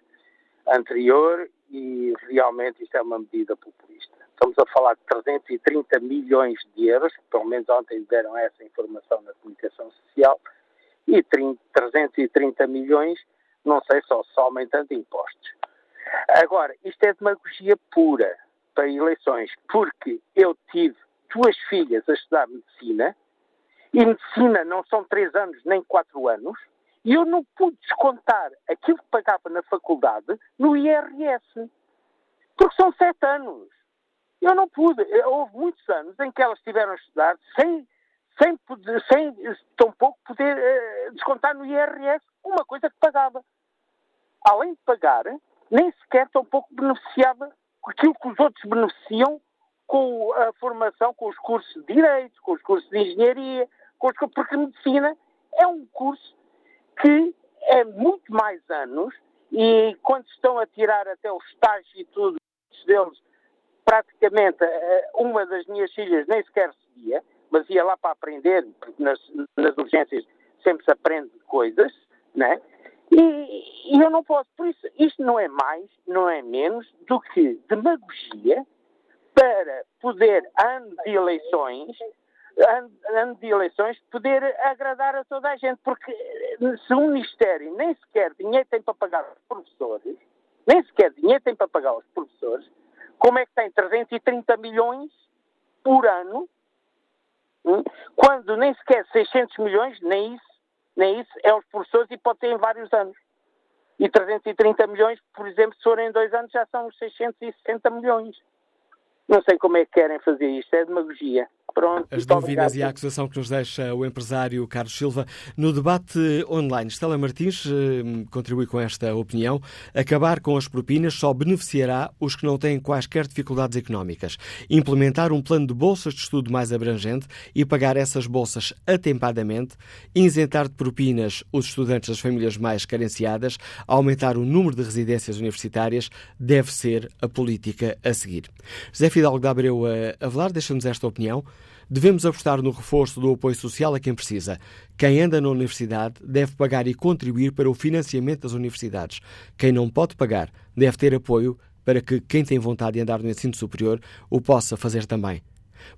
anterior e realmente isto é uma medida populista. Estamos a falar de 330 milhões de euros, pelo menos ontem deram essa informação na comunicação social, e 30, 330 milhões não sei só, só aumentando impostos. Agora, isto é demagogia pura para eleições, porque eu tive duas filhas a estudar medicina, e medicina não são três anos nem quatro anos, e eu não pude descontar aquilo que pagava na faculdade no IRS, porque são sete anos. Eu não pude. Houve muitos anos em que elas tiveram a estudar sem, sem, sem tão pouco poder uh, descontar no IRS uma coisa que pagava além de pagar, nem sequer tão pouco beneficiava aquilo que os outros beneficiam com a formação, com os cursos de Direito, com os cursos de Engenharia, porque Medicina é um curso que é muito mais anos e quando estão a tirar até o estágio e tudo, deles, praticamente eh, uma das minhas filhas nem sequer seguia, mas ia lá para aprender, porque nas, nas urgências sempre se aprende coisas, né? E, e, eu não posso, por isso, isto não é mais, não é menos do que demagogia para poder, ano de eleições, ano, de eleições, poder agradar a toda a gente, porque se o Ministério nem sequer dinheiro tem para pagar os professores, nem sequer dinheiro tem para pagar os professores, como é que tem 330 milhões por ano, hum, quando nem sequer 600 milhões, nem isso, nem isso, é os professores e pode ter em vários anos. E 330 milhões, por exemplo, se forem em dois anos, já são 660 milhões. Não sei como é que querem fazer isto, é demagogia. Pronto, As dúvidas obrigado. e a acusação que nos deixa o empresário Carlos Silva no debate online. Estela Martins eh, contribui com esta opinião. Acabar com as propinas só beneficiará os que não têm quaisquer dificuldades económicas. Implementar um plano de bolsas de estudo mais abrangente e pagar essas bolsas atempadamente. Isentar de propinas os estudantes das famílias mais carenciadas. Aumentar o número de residências universitárias deve ser a política a seguir. José Fidalgo da Abreu a, a falar, deixa-nos esta opinião. Devemos apostar no reforço do apoio social a quem precisa. Quem anda na universidade deve pagar e contribuir para o financiamento das universidades. Quem não pode pagar deve ter apoio para que quem tem vontade de andar no ensino superior o possa fazer também.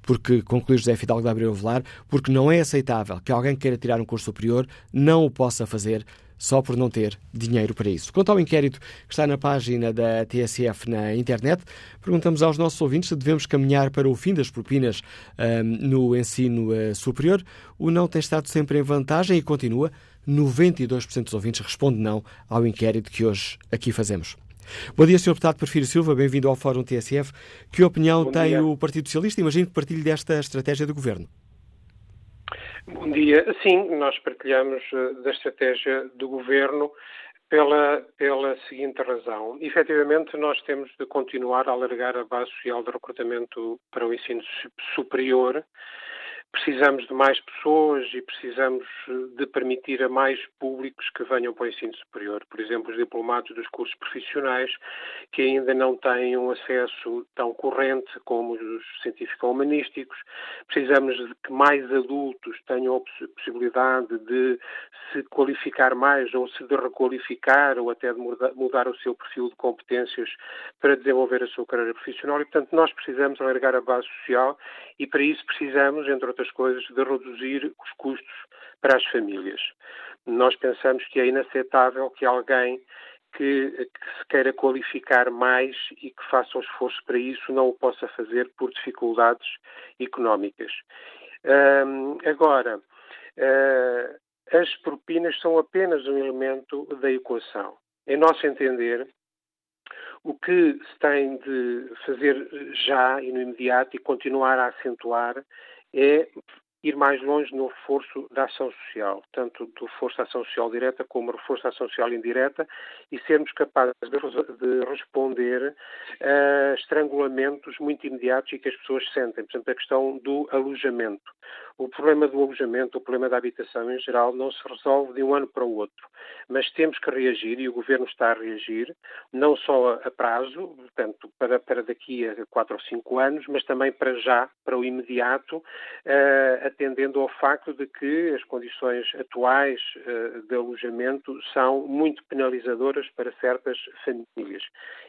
Porque, conclui José Fidalgo de Abreu Velar, porque não é aceitável que alguém queira tirar um curso superior não o possa fazer só por não ter dinheiro para isso. Quanto ao inquérito que está na página da TSF na internet, perguntamos aos nossos ouvintes se devemos caminhar para o fim das propinas um, no ensino uh, superior. O não tem estado sempre em vantagem e continua. 92% dos ouvintes responde não ao inquérito que hoje aqui fazemos. Bom dia, Sr. Deputado Porfírio Silva, bem-vindo ao Fórum TSF. Que opinião Bom tem dia. o Partido Socialista? Imagino que partilhe desta estratégia do Governo. Bom dia. Sim, nós partilhamos eh, da estratégia do Governo pela, pela seguinte razão. Efetivamente, nós temos de continuar a alargar a base social de recrutamento para o ensino superior, precisamos de mais pessoas e precisamos de permitir a mais públicos que venham para o ensino superior. Por exemplo, os diplomados dos cursos profissionais que ainda não têm um acesso tão corrente como os científico-humanísticos. Precisamos de que mais adultos tenham a possibilidade de se qualificar mais ou se de requalificar ou até de mudar o seu perfil de competências para desenvolver a sua carreira profissional e, portanto, nós precisamos alargar a base social e para isso precisamos, entre outras coisas, de reduzir os custos para as famílias. Nós pensamos que é inaceitável que alguém que, que, se queira qualificar mais e que faça um esforço para isso não o possa fazer por dificuldades económicas. Agora, uh, as propinas são apenas um elemento da equação. Em nosso entender, o que se tem de fazer já e no imediato e continuar a acentuar é ir mais longe no reforço da ação social, tanto do reforço da ação social direta como do reforço da ação social indireta e sermos capazes de, responder a estrangulamentos muito imediatos e que as pessoas sentem. Por exemplo, a questão do alojamento. O problema do alojamento, o problema da habitação em geral, não se resolve de um ano para o outro, mas temos que reagir e o Governo está a reagir, não só a prazo, portanto, para, para daqui a quatro ou cinco anos, mas também para já, para o imediato, uh, atendendo ao facto de que as condições atuais uh, de alojamento são muito penalizadoras para certas famílias.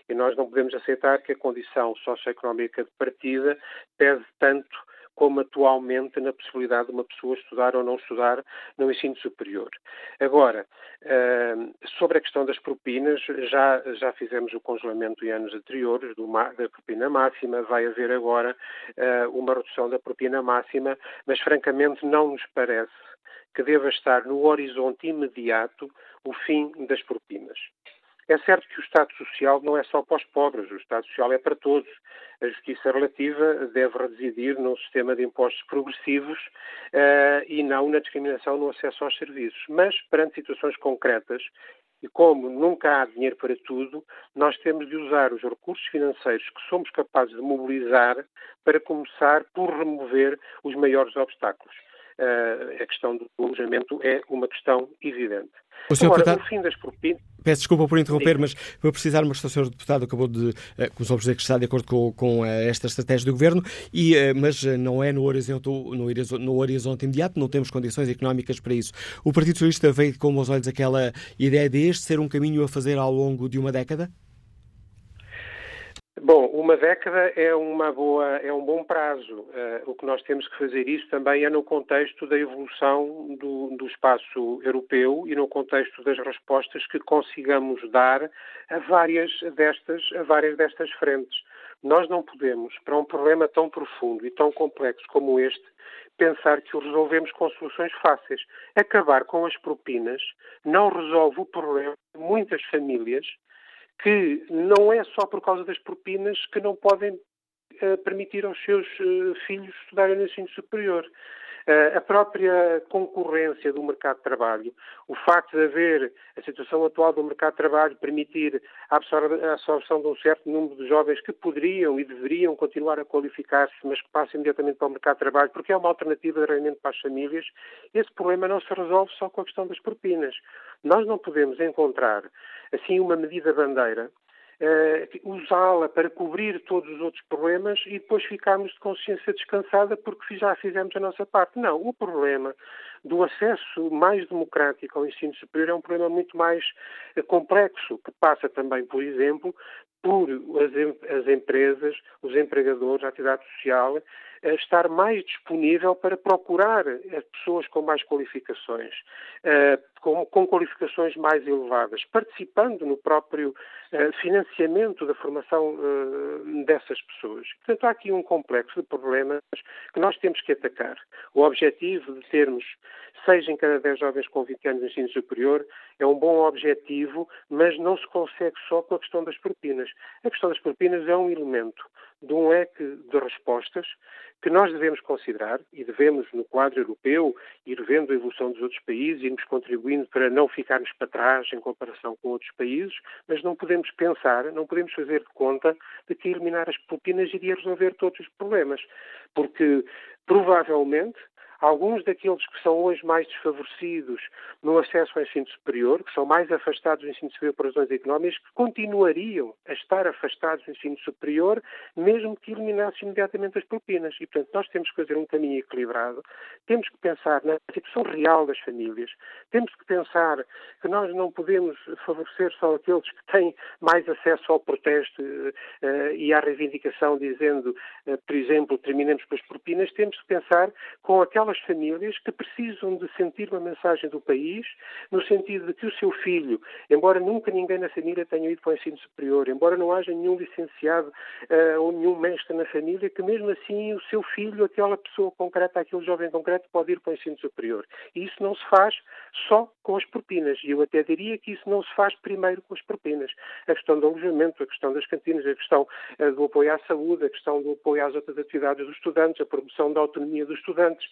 E nós não podemos aceitar que a condição socioeconómica de partida pese tanto como atualmente na possibilidade de uma pessoa estudar ou não estudar no ensino superior. Agora, ehm, sobre a questão das propinas, já, já fizemos o congelamento em anos anteriores do, da propina máxima, vai haver agora eh, uma redução da propina máxima, mas francamente não nos parece que deva estar no horizonte imediato o fim das propinas. É certo que o Estado Social não é só para os pobres, o Estado Social é para todos. A justiça relativa deve residir num sistema de impostos progressivos uh, e não na discriminação no acesso aos serviços. Mas, perante situações concretas, e como nunca há dinheiro para tudo, nós temos de usar os recursos financeiros que somos capazes de mobilizar para começar por remover os maiores obstáculos. Uh, a questão do alojamento é uma questão evidente. O Agora, deputado... o fim das propinas... Peço desculpa por interromper, Sim. mas vou precisar questão, o Sr. Deputado acabou de, uh, como dizer que está de acordo com, com uh, esta estratégia do Governo, e, uh, mas não é no horizonte, no, no horizonte imediato, não temos condições económicas para isso. O Partido Socialista veio com os olhos aquela ideia de este ser um caminho a fazer ao longo de uma década? Bom, uma década é, uma boa, é um bom prazo. Uh, o que nós temos que fazer isso também é no contexto da evolução do, do, espaço europeu e no contexto das respostas que consigamos dar a várias destas, a várias destas frentes. Nós não podemos, para um problema tão profundo e tão complexo como este, pensar que o resolvemos com soluções fáceis. Acabar com as propinas não resolve o problema de muitas famílias que não é só por causa das propinas que não podem permitir aos seus uh, filhos estudarem no ensino superior. Uh, a própria concorrência do mercado de trabalho, o facto de haver a situação atual do mercado de trabalho permitir a absorção de um certo número de jovens que poderiam e deveriam continuar a qualificar-se, mas que passam imediatamente para o mercado de trabalho, porque é uma alternativa de rendimento para as famílias, esse problema não se resolve só com a questão das propinas. Nós não podemos encontrar assim uma medida bandeira, uh, usá-la para cobrir todos os outros problemas e depois ficarmos de consciência descansada porque já fizemos a nossa parte. Não, o problema do acesso mais democrático ao ensino superior é um problema muito mais uh, complexo, que passa também, por exemplo, por as, as empresas, os empregadores, a atividade social, estar mais disponível para procurar pessoas com mais qualificações, eh, com, com qualificações mais elevadas, participando no próprio eh, financiamento da formação eh, dessas pessoas. Portanto, há aqui um complexo de problemas que nós temos que atacar. O objetivo de termos seis em cada dez jovens com 20 anos de ensino superior é um bom objetivo, mas não se consegue só com a questão das propinas. A questão das propinas é um elemento de um leque de respostas que nós devemos considerar e devemos, no quadro europeu, ir vendo a evolução dos outros países, irmos contribuindo para não ficarmos para trás em comparação com outros países, mas não podemos pensar, não podemos fazer de conta de que eliminar as propinas iria resolver todos os problemas, porque provavelmente alguns daqueles que são hoje mais desfavorecidos no acesso ao ensino superior, que são mais afastados do ensino superior por razões económicas, que continuariam a estar afastados do ensino superior, mesmo que eliminasse imediatamente as propinas. E, portanto, nós temos que fazer um caminho equilibrado, temos que pensar na situação real das famílias, temos que pensar que nós não podemos favorecer só aqueles que têm mais acesso ao protesto uh, e à reivindicação, dizendo, uh, por exemplo, terminemos com as propinas, temos que pensar com aquelas aquelas famílias que precisam de sentir uma mensagem do país, no sentido de que o seu filho, embora nunca ninguém na família tenha ido para o ensino superior, embora não haja nenhum licenciado uh, ou nenhum mestre na família, que mesmo assim o seu filho, aquela pessoa concreta, aquele jovem concreto, pode ir para o ensino superior. E isso não se faz só com as propinas. E eu até diria que isso não se faz primeiro com as propinas. A questão do alojamento, a questão das cantinas, a questão uh, do apoio à saúde, a questão do apoio às outras atividades dos estudantes, a promoção da autonomia dos estudantes,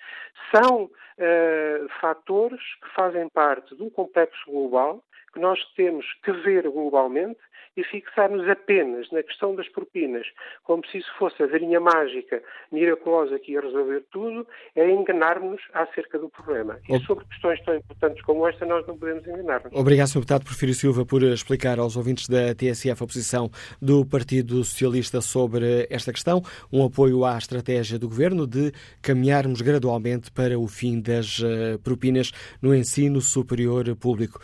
são uh, fatores que fazem parte de um complexo global que nós temos que ver globalmente e fixar-nos apenas na questão das propinas, como se isso fosse a varinha mágica miraculosa que ia resolver tudo, é enganar-nos acerca do problema. E sobre questões tão importantes como esta, nós não podemos enganar-nos. Obrigado, Sr. Deputado Porfírio Silva, por explicar aos ouvintes da TSF a posição do Partido Socialista sobre esta questão, um apoio à estratégia do Governo de caminharmos gradualmente para o fim das eh, propinas no ensino superior público.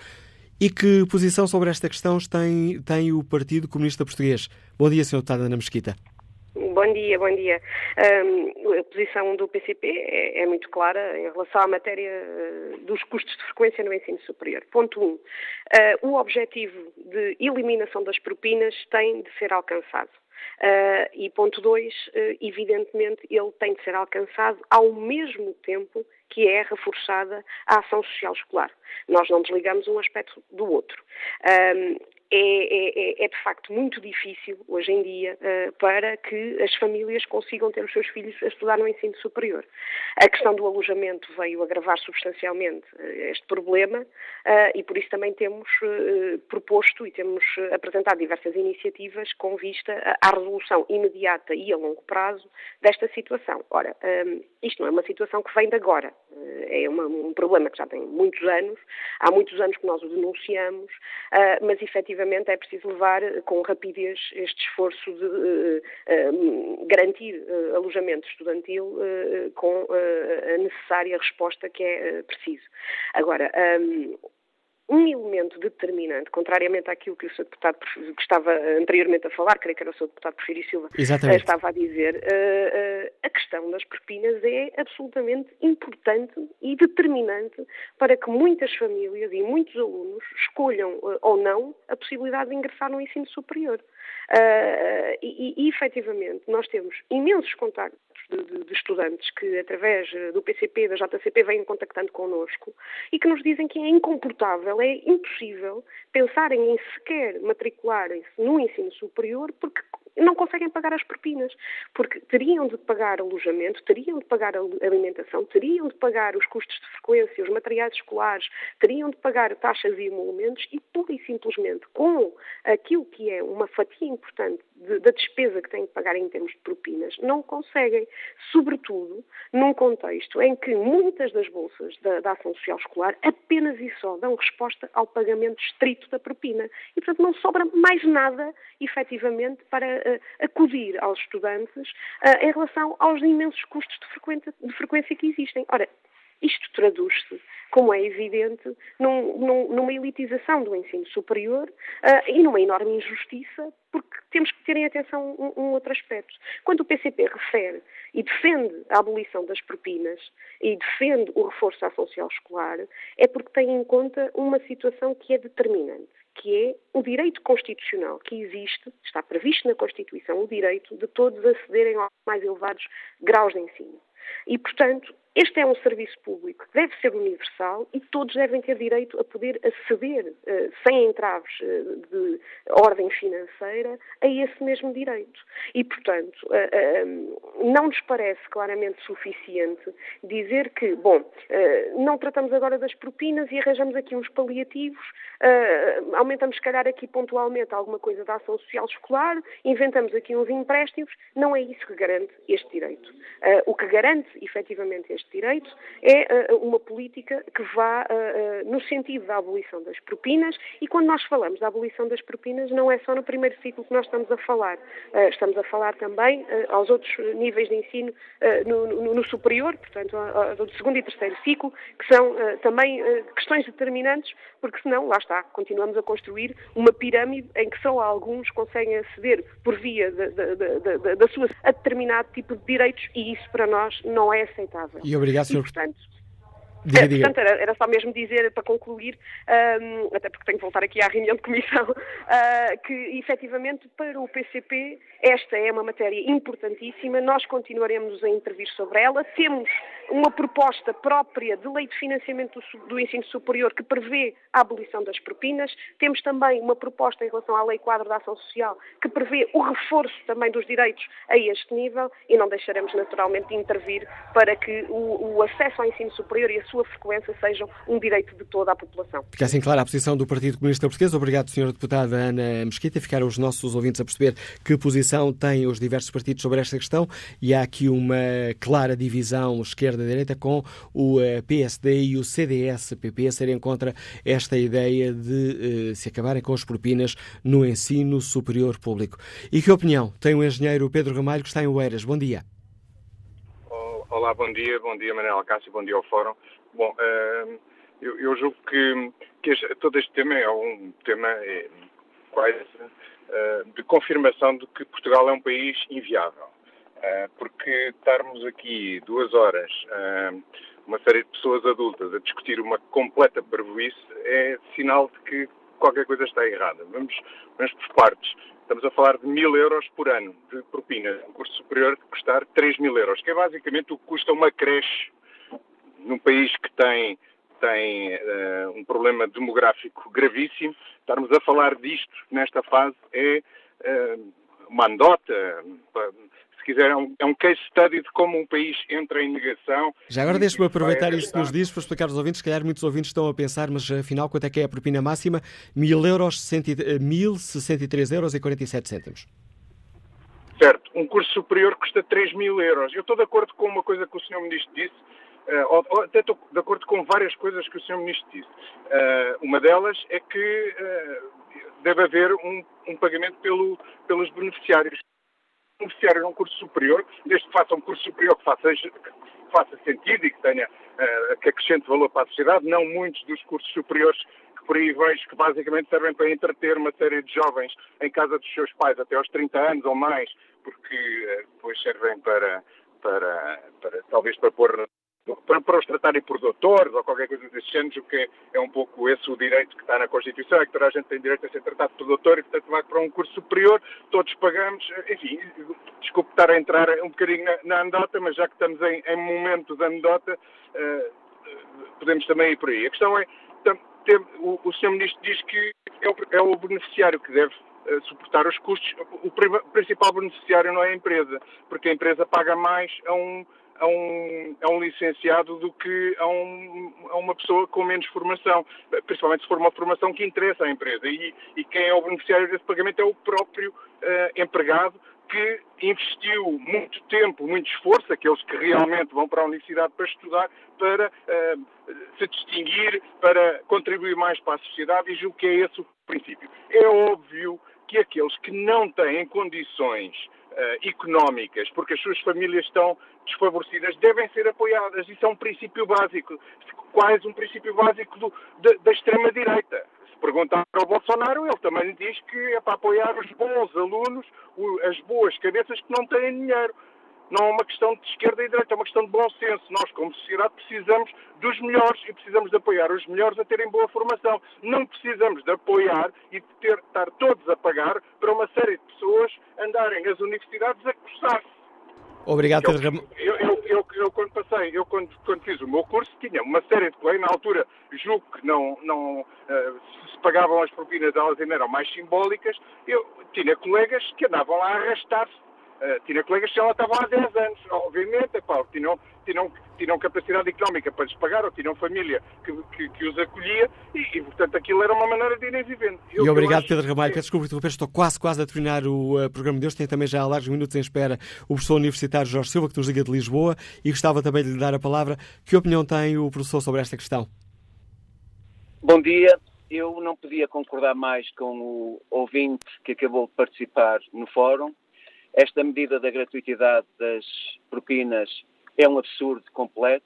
E que posição sobre esta questão tem, tem o Partido Comunista Português? Bom dia, Sr. Deputado Ana Mesquita. Bom dia, bom dia. Um, a posição do PCP é, é, muito clara em relação à matéria uh, dos custos de frequência no ensino superior. Ponto 1. Um, uh, o objetivo de eliminação das propinas tem de ser alcançado. Uh, e ponto 2, evidentemente, ele tem de ser alcançado ao mesmo tempo que é reforçada a ação social escolar. Nós não desligamos um aspecto do outro. Um, é, é, é, de facto muito difícil hoje em dia uh, para que as famílias consigam ter os seus filhos a estudar no ensino superior. A questão do alojamento veio agravar substancialmente uh, este problema uh, e por isso também temos proposto e temos apresentado diversas iniciativas com vista à resolução imediata e a longo prazo desta situação. Ora, um, isto não é uma situação que vem de agora, é uma, um problema que já tem muitos anos, há muitos anos que nós o denunciamos, mas efetivamente efetivamente é preciso levar eh, com rapidez este esforço de uh, uh, garantir uh, alojamento estudantil com a necessária resposta que é preciso. Agora, um, elemento determinante, contrariamente àquilo que o Sr. Deputado que estava anteriormente a falar, creio que era o Sr. Deputado Porfírio Silva, Exatamente. estava a dizer, a questão das propinas é absolutamente importante e determinante para que muitas famílias e muitos alunos escolham ou não a possibilidade de ingressar no ensino superior. Uh, e, e, efetivamente, nós temos imensos contactos de, de, de, estudantes que, através do PCP, da JCP, vêm contactando connosco e que nos dizem que é incomportável, é impossível pensarem em sequer matricularem-se no ensino superior porque não conseguem pagar as propinas, porque teriam de pagar alojamento, teriam de pagar alimentação, teriam de pagar os custos de frequência, os materiais escolares, teriam de pagar taxas e emolumentos e, pura e simplesmente, com aquilo que é uma fatia importante de, da despesa que têm de pagar em termos de propinas, não conseguem, sobretudo num contexto em que muitas das bolsas da, da ação social escolar apenas e só dão resposta ao pagamento estrito da propina. E, portanto, não sobra mais nada, efetivamente, para acudir aos estudantes uh, em relação aos imensos custos de frequência, que existem. Ora, isto traduz-se, como é evidente, num, num, numa elitização do ensino superior uh, e numa enorme injustiça, porque temos que ter em atenção um, um, outro aspecto. Quando o PCP refere e defende a abolição das propinas e defende o reforço à social escolar, é porque tem em conta uma situação que é determinante que é o direito constitucional que existe, está previsto na Constituição, o direito de todos acederem aos mais elevados graus de ensino. E, portanto, Este é um serviço público, deve ser universal e todos devem ter direito a poder aceder, uh, sem entraves uh, de ordem financeira, a esse mesmo direito. E, portanto, uh, não nos parece claramente suficiente dizer que, bom, não tratamos agora das propinas e arranjamos aqui uns paliativos, aumentamos, se calhar, aqui pontualmente alguma coisa da ação social escolar, inventamos aqui uns empréstimos. Não é isso que garante este direito. o que garante, efetivamente, este este direito é uh, uma política que vá uh, uh, no sentido da abolição das propinas e quando nós falamos da abolição das propinas não é só no primeiro ciclo que nós estamos a falar. estamos a falar também aos outros níveis de ensino no, no, no, superior, portanto, do segundo e terceiro ciclo, que são também questões determinantes, porque senão, lá está, continuamos a construir uma pirâmide em que só alguns conseguem aceder por via da, da sua a determinado tipo de direitos e isso para nós não é aceitável. E obrigado, Sr. Portanto, Diga, diga. Portanto, era, era, só mesmo dizer, para concluir, um, até porque tenho que voltar aqui à reunião de comissão, uh, que efetivamente para o PCP esta é uma matéria importantíssima, nós continuaremos a intervir sobre ela. Temos uma proposta própria de lei de financiamento do, ensino superior que prevê a abolição das propinas. Temos também uma proposta em relação à lei quadro da ação social que prevê o reforço também dos direitos a este nível e não deixaremos naturalmente de intervir para que o, o acesso ao ensino superior e a sua frequência sejam um direito de toda a população. Fica assim clara a posição do Partido Comunista Português. Obrigado, Sra. Deputada Ana Mesquita. Ficaram os nossos ouvintes a perceber que posição têm os diversos partidos sobre esta questão e há aqui uma clara divisão esquerda-direita com o eh, PSD e o CDS-PP serem contra esta ideia de uh, se acabarem com as propinas no ensino superior público. E que opinião tem o engenheiro Pedro Ramalho, que está em Oeiras? Bom dia. Olá, bom dia. Bom dia, Manuel Cássio. Bom dia ao Fórum. Bom, uh, eu, eu, julgo que, que este, todo este tema é um tema é, quase de confirmação de que Portugal é um país inviável. Uh, porque estarmos aqui duas horas, uma série de pessoas adultas, a discutir uma completa parvoíce é sinal de que qualquer coisa está errada. Vamos, vamos por partes. Estamos a falar de mil euros por ano de propina. Um curso superior de custar 3 mil euros, que é basicamente o que custa uma creche num país que tem, tem uh, um problema demográfico gravíssimo, estarmos a falar disto nesta fase é uh, uma andota, se quiser, é um, é um, case study de como um país entra em negação. Já agora deixe-me aproveitar isto que nos diz para explicar aos ouvintes, se calhar muitos ouvintes estão a pensar, mas afinal quanto é que é a propina máxima? 1000 euros, 1063 euros e 47 cêntimos. Certo, um curso superior custa 3 mil euros. Eu estou de acordo com uma coisa que o Sr. Ministro disse, uh, até estou de acordo com várias coisas que o Sr. Ministro disse. Uh, uma delas é que uh, deve haver um, um pagamento pelo, pelos beneficiários. Beneficiário num curso superior, desde que faça um curso superior que faça, que faça sentido e que tenha que acrescente valor para a sociedade, não muitos dos cursos superiores que por aí vejo que basicamente servem para entreter uma série de jovens em casa dos seus pais até aos 30 anos ou mais, porque depois servem para, para, para talvez para pôr para, para os tratarem por doutores ou qualquer coisa desse género, o que é, é, um pouco esse o direito que está na Constituição, é que toda a gente tem direito a ser tratado por doutor e, portanto, vai para um curso superior, todos pagamos, enfim, desculpe estar a entrar um bocadinho na, na anedota, mas já que estamos em, em momento da anedota, uh, podemos também ir por aí. A questão é, tem, o, o Sr. Ministro diz que é o, é o beneficiário que deve uh, suportar os custos. O principal beneficiário não é a empresa, porque a empresa paga mais a um a um, a um licenciado do que a, um, a, uma pessoa com menos formação, principalmente se for uma formação que interessa à empresa. E, e quem é o beneficiário desse pagamento é o próprio uh, empregado que investiu muito tempo, muito esforço, aqueles que realmente vão para a universidade para estudar, para uh, se distinguir, para contribuir mais para a sociedade e julgo que é esse o princípio. É óbvio que aqueles que não têm condições uh, económicas, porque as suas famílias estão desfavorecidas, devem ser apoiadas. Isso é um princípio básico, quase um princípio básico do, da, da extrema-direita. Se perguntar ao Bolsonaro, ele também diz que é para apoiar os bons alunos, as boas cabeças que não têm dinheiro não é uma questão de esquerda e direita, é uma questão de bom senso. Nós, como sociedade, precisamos dos melhores e precisamos de apoiar os melhores a terem boa formação. Não precisamos de apoiar e de ter, estar todos a pagar para uma série de pessoas andarem às universidades a cursar-se. Obrigado, Pedro Ramon. Eu, eu, eu, eu, quando passei, eu quando, quando fiz o meu curso, tinha uma série de colegas, na altura, julgo que não, não uh, se pagavam as propinas, elas ainda eram mais simbólicas, eu tinha colegas que andavam lá a arrastar-se Uh, tinha colegas que já lá estavam há 10 anos, obviamente, epá, tinham, tinham, tinham capacidade económica para lhes pagar, ou tinham família que, que, que os acolhia, e, e, portanto aquilo era uma maneira de irem vivendo. Eu, e obrigado, Pedro Ramalho. Peço desculpa interromper, estou quase, quase a terminar o uh, programa de hoje. Tem também já há largos minutos em espera o professor universitário Jorge Silva, que nos liga de Lisboa, e gostava também de lhe dar a palavra. Que opinião tem o professor sobre esta questão? Bom dia. Eu não podia concordar mais com o ouvinte que acabou de participar no fórum esta medida da gratuitidade das propinas é um absurdo completo,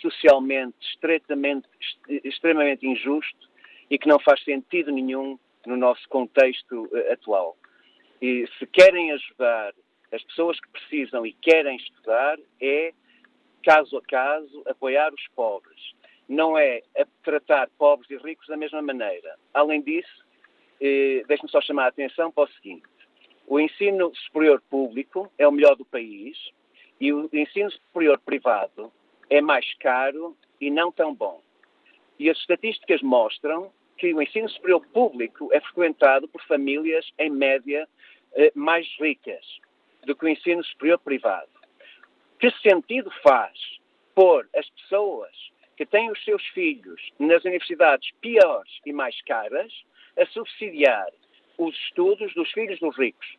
socialmente extremamente injusto e que não faz sentido nenhum no nosso contexto eh, atual. E se querem ajudar as pessoas que precisam e querem estudar, é, caso a caso, apoiar os pobres. Não é tratar pobres e ricos da mesma maneira. Além disso, eh, deixe-me só chamar a atenção para o seguinte. O ensino superior público é o melhor do país e o ensino superior privado é mais caro e não tão bom. E as estatísticas mostram que o ensino superior público é frequentado por famílias, em média, eh, mais ricas do que o ensino superior privado. Que sentido faz pôr as pessoas que têm os seus filhos nas universidades piores e mais caras a subsidiar os estudos dos filhos dos ricos.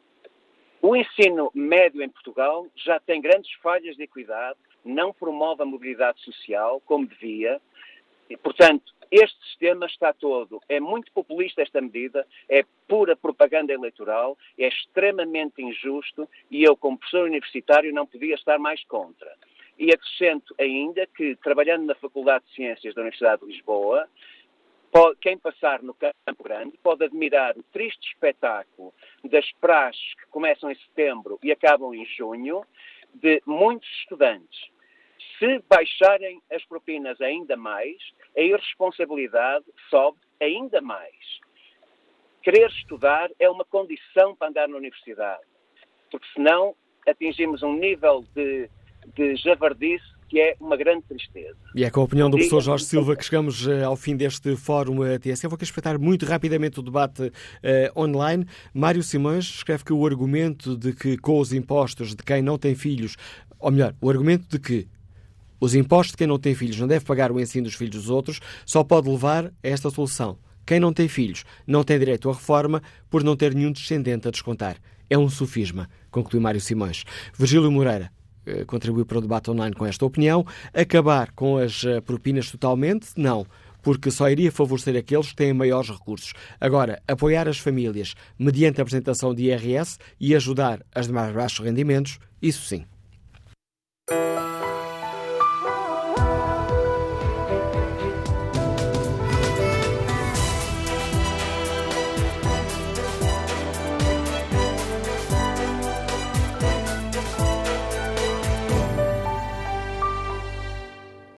O ensino médio em Portugal já tem grandes falhas de equidade, não promove a mobilidade social como devia. E, portanto, este sistema está todo. É muito populista esta medida, é pura propaganda eleitoral, é extremamente injusto e eu, como professor universitário, não podia estar mais contra. E acrescento ainda que, trabalhando na Faculdade de Ciências da Universidade de Lisboa, quem passar no Campo Grande pode admirar o triste espetáculo das praxes que começam em setembro e acabam em junho, de muitos estudantes. Se baixarem as propinas ainda mais, a irresponsabilidade sobe ainda mais. Querer estudar é uma condição para andar na universidade, porque senão atingimos um nível de, de javardice que é uma grande tristeza. E é com a opinião do professor Jorge Silva que chegamos uh, ao fim deste fórum eh, TSE. Vou aqui espreitar muito rapidamente o debate uh, online. Mário Simões escreve que o argumento de que com os impostos de quem não tem filhos, ou melhor, o argumento de que os impostos de quem não tem filhos não deve pagar o ensino dos filhos dos outros, só pode levar a esta solução. Quem não tem filhos não tem direito à reforma por não ter nenhum descendente a descontar. É um sofisma, conclui Mário Simões. Virgílio Moreira eh, contribuir para o debate online com esta opinião. Acabar com as eh, propinas totalmente? Não porque só iria favorecer aqueles que têm maiores recursos. Agora, apoiar as famílias mediante a apresentação de IRS e ajudar as de mais baixos rendimentos, isso sim.